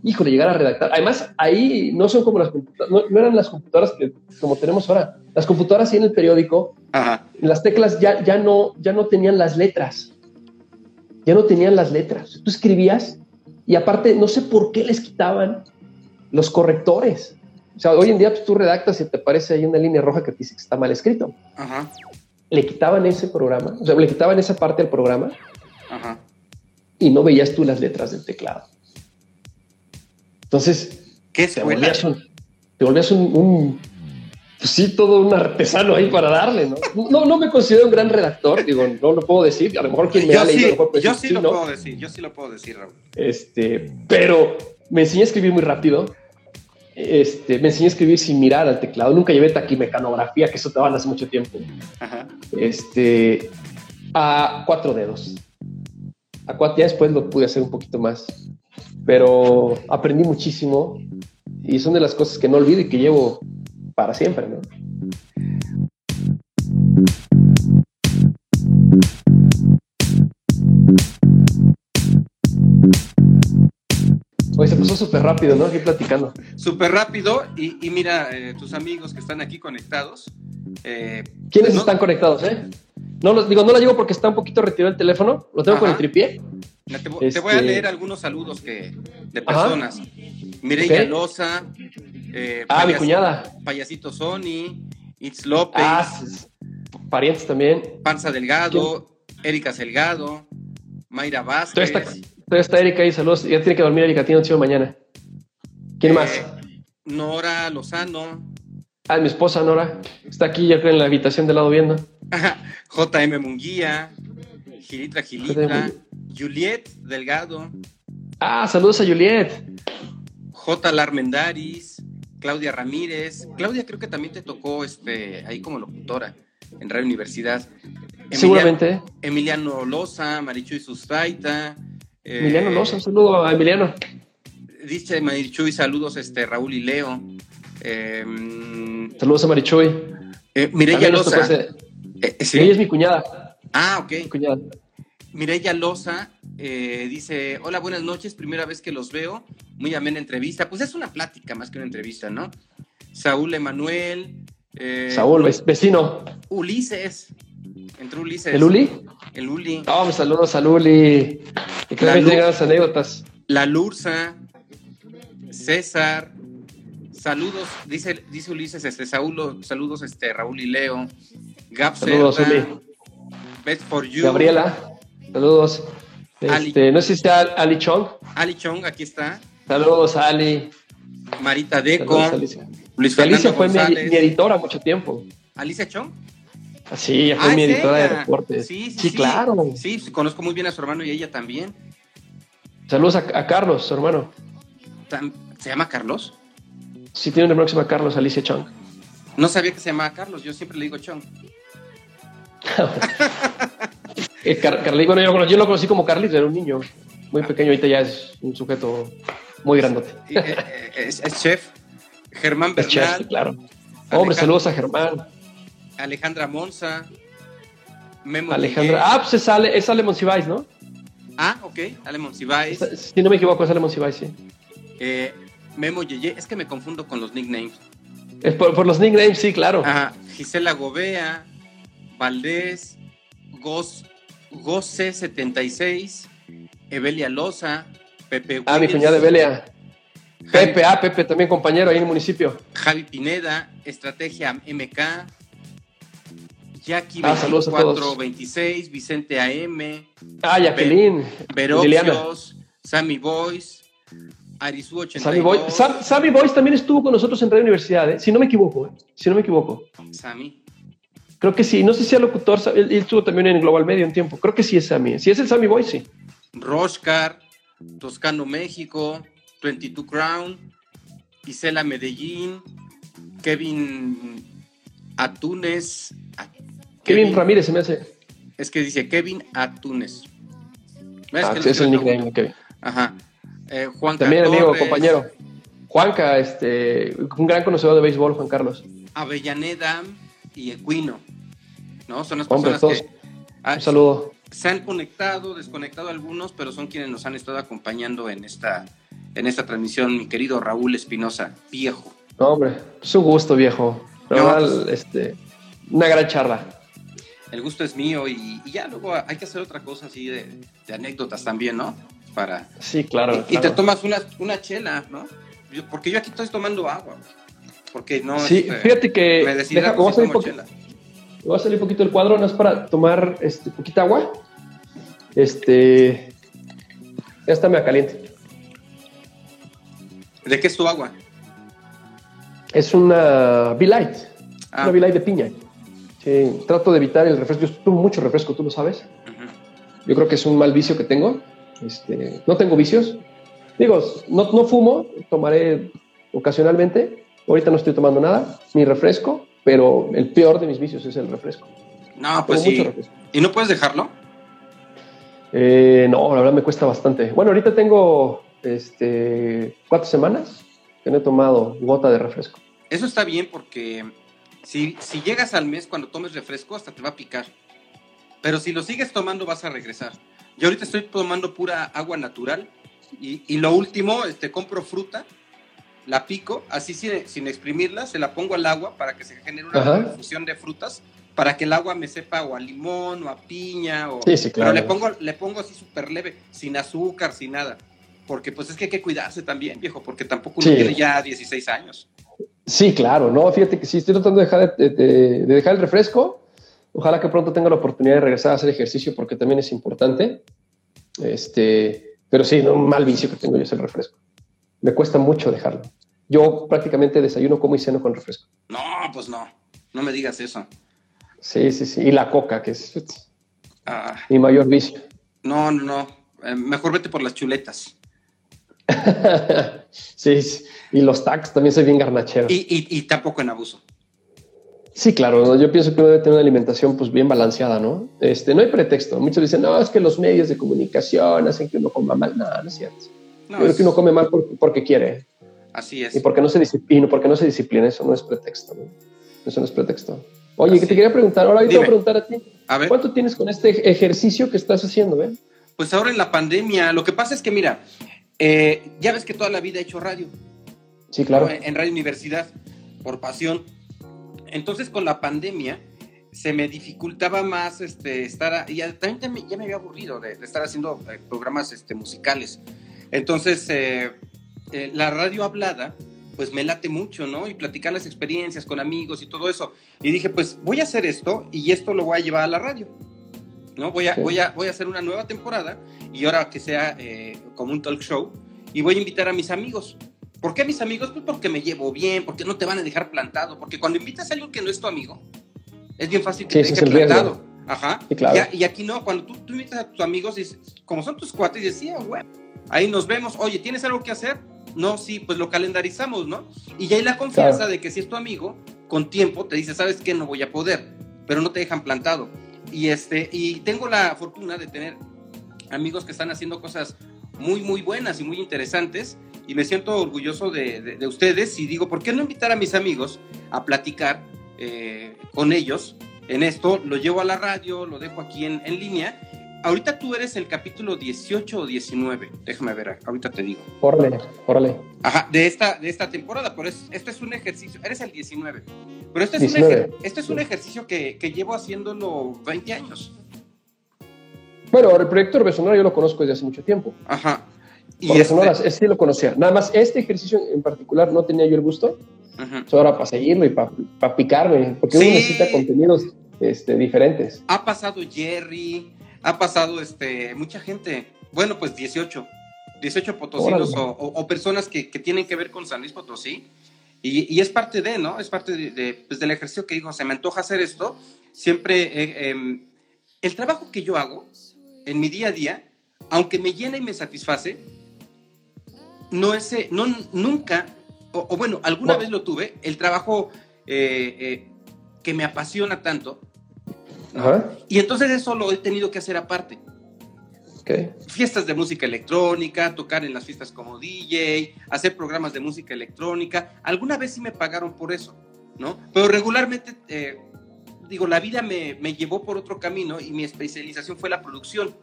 Speaker 3: híjole, llegar a redactar. Además, ahí no son como las computadoras, no, eran las computadoras que como tenemos ahora. Las computadoras sí en el periódico, las teclas ya, ya, no, ya no tenían las letras. Ya no tenían las letras. Tú escribías y aparte, no sé por qué les quitaban los correctores. O sea, hoy en día pues, tú redactas y te parece ahí una línea roja que dice que está mal escrito. Ajá. Le quitaban ese programa, o sea, le quitaban esa parte del programa Ajá. y no veías tú las letras del teclado. Entonces,
Speaker 2: ¿qué te volvías
Speaker 3: un, te volvías un, pues sí, todo un artesano ahí para darle, ¿no? No, no me considero un gran redactor, digo, no lo puedo decir, a lo mejor quien me
Speaker 2: yo
Speaker 3: ha leído
Speaker 2: lo Yo sí, lo puedo decir, yo sí lo puedo decir, Raúl.
Speaker 3: Este, pero me enseñé a escribir muy rápido, este, me enseñé a escribir sin mirar al teclado. Nunca llevé taquimecanografía, que eso te van hace mucho tiempo. Este, a cuatro dedos. A cuatro, ya después lo pude hacer un poquito más. Pero aprendí muchísimo y son de las cosas que no olvido y que llevo para siempre, ¿no? Hoy se pasó súper rápido, ¿no? Aquí platicando.
Speaker 2: Súper rápido. Y, mira, eh, tus amigos que están aquí conectados.
Speaker 3: Eh, ¿Quiénes están conectados, eh? No los digo, no la llevo porque está un poquito retirado el teléfono. Lo tengo con el tripié.
Speaker 2: Te, voy a este, leer algunos saludos que, de personas. Mireya Loza.
Speaker 3: Eh, ah, mi cuñada.
Speaker 2: Payasito Sony. Itz López.
Speaker 3: Ah, parientes también.
Speaker 2: Panza Delgado. Erika Selgado. Mayra Vázquez.
Speaker 3: Todavía está Erika ahí, saludos. Ya tiene que dormir Erika, tiene noche mañana. ¿Quién más? Eh,
Speaker 2: Nora Lozano.
Speaker 3: Ah, mi esposa Nora. Está aquí, ya creo, en la habitación del lado viendo.
Speaker 2: JM Munguía, Gilitra Gilitra, Juliet Delgado.
Speaker 3: Ah, saludos a Juliet.
Speaker 2: J. Larmendaris, Claudia Ramírez. Claudia creo que también te tocó este, ahí como locutora en Radio Universidad.
Speaker 3: Seguramente.
Speaker 2: Emiliano Loza, Marichuy Sustraita.
Speaker 3: Eh, Emiliano Loza, un saludo a Emiliano.
Speaker 2: Dice Marichuy, saludos este, Raúl y Leo.
Speaker 3: Em, saludos a Marichuy.
Speaker 2: Eh, Mireya Loza.
Speaker 3: Eh, Ella es mi cuñada.
Speaker 2: Ah, ok.
Speaker 3: Mi cuñada.
Speaker 2: Mireya Loza eh, dice, hola, buenas noches, primera vez que los veo, muy amena entrevista. Pues es una plática más que una entrevista, ¿no? Saúl Emanuel.
Speaker 3: Eh, Saúl, vecino.
Speaker 2: Ulises. Entró Ulises.
Speaker 3: ¿El Uli?
Speaker 2: El Uli.
Speaker 3: Oh, saludos al Uli. Y que me las anécdotas.
Speaker 2: La Lursa. César. Saludos, dice, dice Ulises, este, Saúl, saludos, este, Raúl y Leo. Gap
Speaker 3: Saludos, Uli.
Speaker 2: Best for you.
Speaker 3: Gabriela. Saludos. Este, no sé si está Ali Chong.
Speaker 2: Ali Chong, aquí está.
Speaker 3: Saludos, Ali.
Speaker 2: Marita Deco.
Speaker 3: Luis Fernando Alicia fue mi, editora mucho tiempo.
Speaker 2: ¿Alicia Chong?
Speaker 3: Sí, ella fue ah, mi editora de deportes.
Speaker 2: Sí, sí, sí,
Speaker 3: claro.
Speaker 2: Sí, conozco muy bien a su hermano y ella también.
Speaker 3: Saludos a, Carlos, su hermano.
Speaker 2: ¿Se llama Carlos?
Speaker 3: Sí, tiene un hermano que se llama Carlos Alicia Chong.
Speaker 2: No sabía que se llamaba Carlos, yo siempre le digo Chong.
Speaker 3: Eh, bueno, yo, lo conocí como Carlitos, era un niño muy pequeño, ahorita ya es un sujeto muy grandote.
Speaker 2: Eh, eh, es, chef. Germán Bernal.
Speaker 3: claro. Hombre, saludos a Germán.
Speaker 2: Alejandra Monza.
Speaker 3: Memo Alejandra. Ah, pues es Ale, es Ale Monsiváis, ¿no?
Speaker 2: Ah, ok, Ale Monsiváis.
Speaker 3: Si no me equivoco, es Ale Monsiváis, sí.
Speaker 2: Memo Yeye, es que me confundo con los nicknames.
Speaker 3: Es por, los nicknames, sí, claro.
Speaker 2: Ajá. Gisela Gobea, Valdés, Gos Goce 76, Evelia Loza, Pepe.
Speaker 3: Ah, mi cuñada Evelia. Pepe, ah, Pepe, también compañero ahí en el municipio.
Speaker 2: Javi Pineda, Estrategia MK, Jackie
Speaker 3: ah,
Speaker 2: 2426, Vicente AM.
Speaker 3: Ah, Jacqueline.
Speaker 2: Veroxios, Sammy Boys, Arisu 82.
Speaker 3: Sammy Boys. Sammy Boys también estuvo con nosotros en Radio Universidad, ¿eh? si no me equivoco. ¿eh? Si no me equivoco.
Speaker 2: Sammy.
Speaker 3: Creo que sí. No sé si es locutor. Él, estuvo también en Global Medio un tiempo. Creo que sí es Sammy. Si es el Sammy Boy, sí.
Speaker 2: Roscar, Toscano México, 22 Crown, Isela Medellín, Kevin Atunes.
Speaker 3: Kevin, Ramírez se me hace.
Speaker 2: Es que dice Kevin Atunes.
Speaker 3: Ah, es el nickname, Kevin.
Speaker 2: Ajá. Eh, Juan
Speaker 3: También amigo, compañero. Juanca, este, un gran conocedor de béisbol, Juan Carlos.
Speaker 2: Avellaneda, y Equino, ¿no? Son las personas que
Speaker 3: un saludo.
Speaker 2: se han conectado, desconectado algunos, pero son quienes nos han estado acompañando en esta, en esta transmisión, mi querido Raúl Espinosa, viejo.
Speaker 3: No, hombre, es un gusto, viejo. Pues, este, una gran charla.
Speaker 2: El gusto es mío y, ya luego hay que hacer otra cosa así de, anécdotas también, ¿no? Para...
Speaker 3: Sí, claro.
Speaker 2: Y, te tomas una, una chela, ¿no? porque yo aquí estoy tomando agua. Porque no.
Speaker 3: Sí, este, fíjate que. Me deja, voy, a salir voy a salir un poquito del cuadro, no es para tomar este, poquita agua. Este. Ya está, me caliente.
Speaker 2: ¿De qué es tu agua?
Speaker 3: Es una V-Light. Ah. Una V-Light de piña. Sí, trato de evitar el refresco. Yo tomo mucho refresco, tú lo sabes. Yo creo que es un mal vicio que tengo. Este, no tengo vicios. Digo, no, no fumo, tomaré ocasionalmente, Ahorita no estoy tomando nada, ni refresco, pero el peor de mis vicios es el refresco.
Speaker 2: No, pues sí. ¿Y no puedes dejarlo?
Speaker 3: Eh, no, la verdad me cuesta bastante. Bueno, ahorita tengo este, cuatro semanas que no he tomado gota de refresco.
Speaker 2: Eso está bien porque si, si llegas al mes cuando tomes refresco hasta te va a picar. Pero si lo sigues tomando vas a regresar. Yo ahorita estoy tomando pura agua natural y, y lo último, este, compro fruta la pico, así sin, exprimirla, se la pongo al agua para que se genere una fusión de frutas, para que el agua me sepa o a limón o a piña, o,
Speaker 3: sí, sí, claro.
Speaker 2: pero le pongo, le pongo así súper leve, sin azúcar, sin nada, porque pues es que hay que cuidarse también, viejo, porque tampoco uno tiene ya 16 años.
Speaker 3: Sí, claro, no, fíjate que sí, estoy tratando de dejar, de, dejar el refresco, ojalá que pronto tenga la oportunidad de regresar a hacer ejercicio, porque también es importante, este, pero sí, no, un mal vicio que tengo yo es el refresco me cuesta mucho dejarlo. Yo prácticamente desayuno, como y ceno con refresco.
Speaker 2: No, pues no, no me digas eso.
Speaker 3: Sí, sí, sí. Y la coca, que es
Speaker 2: Ah,
Speaker 3: mi mayor vicio.
Speaker 2: no, no, no. Eh, mejor vete por las chuletas.
Speaker 3: sí. Y los tacs también soy bien garnachero.
Speaker 2: Y, y, y tampoco en abuso.
Speaker 3: Sí, claro, ¿no? yo pienso que uno debe tener una alimentación pues bien balanceada, ¿no? Este, no hay pretexto. Muchos dicen, no, es que los medios de comunicación hacen que uno coma mal. No, no es cierto.
Speaker 2: No,
Speaker 3: Yo creo que uno come mal porque, porque quiere
Speaker 2: así es.
Speaker 3: y porque no se disciplina, porque no se disciplina, eso no es pretexto, ¿no? Eso no es pretexto. Oye,
Speaker 2: Así.
Speaker 3: que te quería preguntar, ahora yo te voy a preguntar a ti,
Speaker 2: A ver,
Speaker 3: ¿cuánto tienes con este ejercicio que estás haciendo, eh?
Speaker 2: pues ahora en la pandemia, lo que pasa es que, mira, eh, ya ves que toda la vida he hecho radio.
Speaker 3: Sí, claro.
Speaker 2: ¿no? en Radio Universidad por pasión. Entonces con la pandemia se me dificultaba más este, estar, a- ya, también ya me, había aburrido de, de estar haciendo eh, programas este, musicales. Entonces eh, eh, la radio hablada pues me late mucho, ¿no? Y platicar las experiencias con amigos y todo eso. Y dije, pues voy a hacer esto y esto lo voy a llevar a la radio. ¿No? Voy a,
Speaker 3: Sí.
Speaker 2: voy a, voy a hacer una nueva temporada y ahora que sea eh, como un talk show y voy a invitar a mis amigos. ¿Por qué a mis amigos? Pues porque me llevo bien, porque no te van a dejar plantado, porque cuando invitas a alguien que no es tu amigo, es bien fácil que
Speaker 3: Sí,
Speaker 2: te deje
Speaker 3: el riesgo.
Speaker 2: plantado. Ajá.
Speaker 3: Sí, claro.
Speaker 2: Y a- y, aquí no, cuando tú, tú invitas a tus amigos, como son tus cuates, decía, güey, ahí nos vemos, oye, ¿tienes algo que hacer? No, sí, pues lo calendarizamos, ¿no? Y ya hay la confianza
Speaker 3: Claro.
Speaker 2: de que si es tu amigo, con tiempo te dice, ¿sabes qué? No voy a poder, pero no te dejan plantado. Y, este, y tengo la fortuna de tener amigos que están haciendo cosas muy, muy buenas y muy interesantes. Y me siento orgulloso de, de- de ustedes y digo, ¿por qué no invitar a mis amigos a platicar eh, con ellos en esto? Lo llevo a la radio, lo dejo aquí en, en línea. Ahorita tú eres el capítulo 18 o 19, déjame ver, ahorita te digo.
Speaker 3: Órale, órale.
Speaker 2: Ajá, de esta, de esta temporada, pero es, este es un ejercicio, eres el 19, pero este es, Un,
Speaker 3: 19.
Speaker 2: ejer- este es un ejercicio que, que llevo haciéndolo 20 años.
Speaker 3: Bueno, el proyecto Orbe Sonora yo lo conozco desde hace mucho tiempo.
Speaker 2: Ajá. Y este-
Speaker 3: lo conocía. Nada más, este ejercicio en particular no tenía yo el gusto.
Speaker 2: Ujú.
Speaker 3: Eso ahora para seguirlo y para picarme, porque
Speaker 2: Sí.
Speaker 3: uno necesita contenidos este, diferentes.
Speaker 2: Ha pasado Jerry, ha pasado este, mucha gente. Bueno, pues 18. 18 potosinos o, o- o personas que, que tienen que ver con San Luis Potosí. Y, y es parte de, ¿no? Es parte de, de, pues, del ejercicio que digo, se me antoja hacer esto. Siempre, eh, em, el trabajo que yo hago en mi día a día, aunque me llena y me satisface, no es, eh, no, nunca, o, o bueno, alguna vez lo tuve, el trabajo eh, que me apasiona tanto.
Speaker 3: Ajá.
Speaker 2: Y entonces eso lo he tenido que hacer aparte.
Speaker 3: Ok.
Speaker 2: Fiestas de música electrónica, tocar en las fiestas como DJ, hacer programas de música electrónica. Alguna vez sí me pagaron por eso, ¿no? Pero regularmente, eh, digo, la vida me, me llevó por otro camino y mi especialización fue la producción,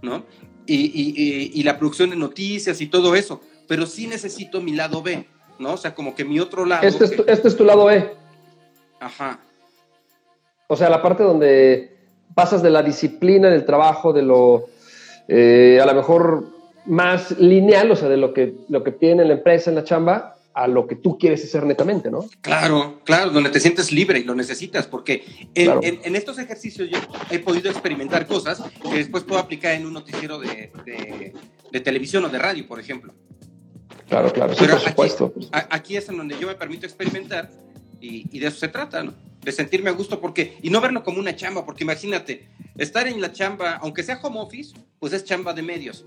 Speaker 2: ¿no? Y, y- y- y la producción de noticias y todo eso. Pero sí necesito mi lado B, ¿no? O sea, como que mi otro lado.
Speaker 3: Este es,
Speaker 2: que-
Speaker 3: tu, este es tu lado E.
Speaker 2: Ajá.
Speaker 3: O sea, la parte donde pasas de la disciplina del trabajo, de lo eh, a lo mejor más lineal, o sea, de lo que, lo que tiene la empresa en la chamba, a lo que tú quieres hacer netamente, ¿no?
Speaker 2: Claro, claro, donde te sientes libre y lo necesitas, porque en,
Speaker 3: Claro.
Speaker 2: en- en estos ejercicios yo he podido experimentar cosas que después puedo aplicar en un noticiero de, de- de televisión o de radio, por ejemplo.
Speaker 3: Claro, claro, sí,
Speaker 2: Pero
Speaker 3: por
Speaker 2: aquí-
Speaker 3: supuesto.
Speaker 2: A- aquí es en donde yo me permito experimentar y, y de eso se trata, ¿no? De sentirme a gusto porque, y no verlo como una chamba, porque imagínate, estar en la chamba, aunque sea home office, pues es chamba de medios.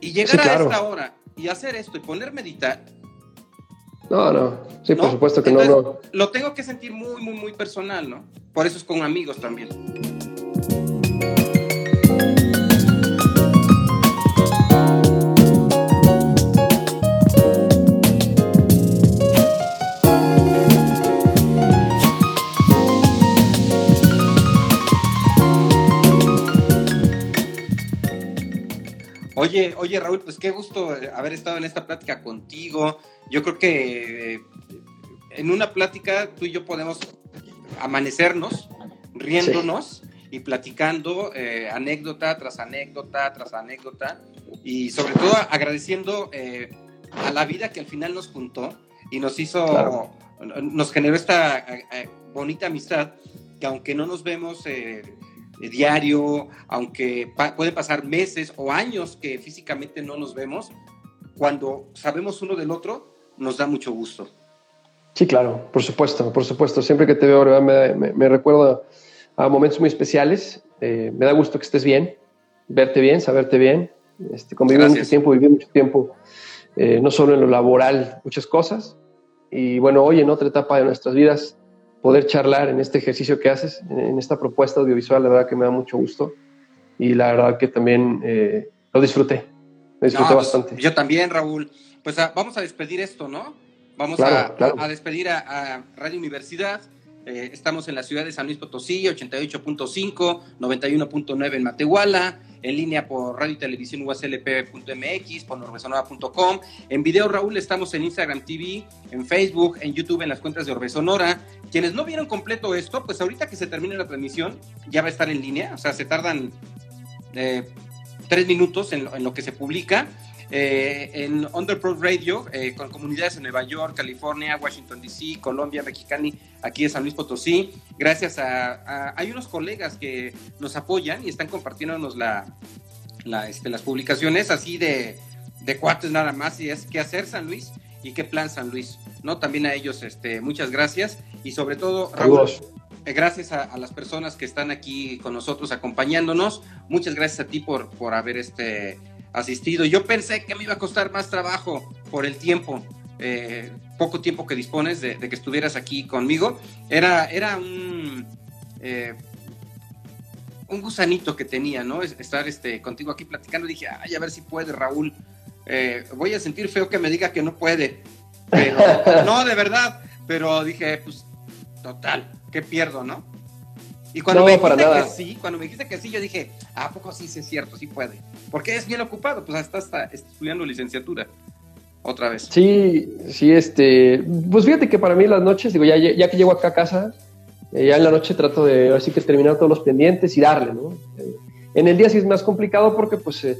Speaker 2: Y llegar
Speaker 3: Sí, claro.
Speaker 2: a esta hora y hacer esto y ponerme a editar,
Speaker 3: No, no, sí, por supuesto que
Speaker 2: Entonces,
Speaker 3: no, no.
Speaker 2: Lo tengo que sentir muy, muy, muy personal, ¿no? Por eso es con amigos también. Oye, oye Raúl, pues qué gusto eh, haber estado en esta plática contigo. Yo creo que eh, en una plática tú y yo podemos amanecernos riéndonos y platicando eh, anécdota tras anécdota tras anécdota y sobre todo agradeciendo eh, a la vida que al final nos juntó y nos hizo,
Speaker 3: Claro.
Speaker 2: nos generó esta bonita amistad que aunque no nos vemos eh, diario, aunque pa- pueden pasar meses o años que físicamente no nos vemos, cuando sabemos uno del otro, nos da mucho gusto.
Speaker 3: Sí, claro, por supuesto, por supuesto. Siempre que te veo, me, me, me recuerdo a momentos muy especiales. Eh, me da gusto que estés bien, verte bien, saberte bien. Este, convivir mucho tiempo, vivir mucho tiempo, eh, no solo en lo laboral, muchas cosas. Y bueno, hoy en otra etapa de nuestras vidas, poder charlar en este ejercicio que haces, en, esta propuesta audiovisual, la verdad que me da mucho gusto. Y la verdad que también eh, lo disfruté. Lo disfruté
Speaker 2: pues,
Speaker 3: bastante.
Speaker 2: Yo también, Raúl. Pues ah, vamos a despedir esto, ¿no? Vamos a, a, despedir a, Radio Universidad. Eh, estamos en la ciudad de San Luis Potosí, 88.5, 91.9 en Matehuala, en línea por radio y televisión uslp.mx, por norbesonora.com. En video, Raúl, estamos en Instagram TV, en Facebook, en YouTube, en las cuentas de Orbe Sonora. Quienes no vieron completo esto, pues ahorita que se termine la transmisión, ya va a estar en línea, o sea, se tardan eh, tres minutos en lo que se publica eh, en Underpro Radio, eh, con comunidades en Nueva York, California, Washington DC, Colombia, Mexicali, aquí en San Luis Potosí. Gracias a, hay unos colegas que nos apoyan y están compartiéndonos la, este, las publicaciones así de, de cuates nada más. Y es qué hacer San Luis y qué plan San Luis. ¿no? También a ellos este, muchas gracias y sobre todo, Raúl, eh, gracias a, las personas que están aquí con nosotros acompañándonos. Muchas gracias a ti por, por haber este, asistido. Yo pensé que me iba a costar más trabajo por el tiempo, eh, poco tiempo que dispones de, que estuvieras aquí conmigo. Era, era un, eh, un gusanito que tenía, ¿no? Estar este, contigo aquí platicando. Dije, ay, a ver si puede, Raúl. Eh, voy a sentir feo que me diga que no puede. Pero, no, de verdad. Pero dije, pues, total, ¿qué pierdo, no? Y cuando me dijiste que sí, cuando me dijiste que sí, yo dije, ¿a poco sí, sí es cierto, sí puede? Porque es bien ocupado, pues hasta está, estudiando licenciatura. Otra vez.
Speaker 3: Sí, sí, este. Pues fíjate que para mí las noches, digo, ya, ya que llego acá a casa, eh, ya en la noche trato de así que terminar todos los pendientes y darle, ¿no? Eh, en el día sí es más complicado porque, pues, eh,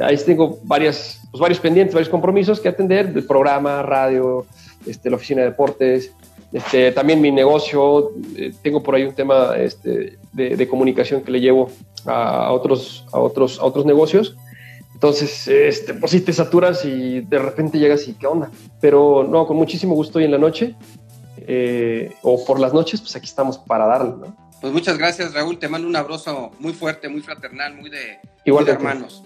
Speaker 3: ahí tengo varias, pues, varios pendientes, varios compromisos que atender, del programa, radio, este, la oficina de deportes, este, también mi negocio, eh, tengo por ahí un tema este, de, comunicación que le llevo a, otros, a, otros, a otros negocios. Entonces, este, pues sí te saturas y de repente llegas y qué onda. Pero no, con muchísimo gusto hoy en la noche eh, o por las noches, pues aquí estamos para darle.
Speaker 2: Pues muchas gracias, Raúl. Te mando un abrazo muy fuerte, muy fraternal, muy de, muy de hermanos.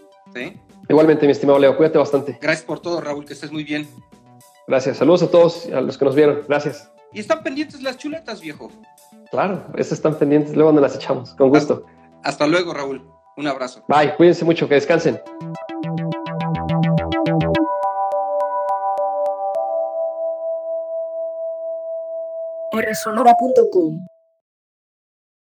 Speaker 3: Igualmente, mi estimado Leo, cuídate bastante.
Speaker 2: Gracias por todo, Raúl, que estés muy bien.
Speaker 3: Gracias. Saludos a todos, a los que nos vieron. Gracias.
Speaker 2: Y están pendientes las chuletas, viejo.
Speaker 3: Claro, esas están pendientes, luego nos las echamos, con gusto.
Speaker 2: Hasta, luego, Raúl. Un abrazo.
Speaker 3: Bye, cuídense mucho, que descansen.
Speaker 1: Rsonora.com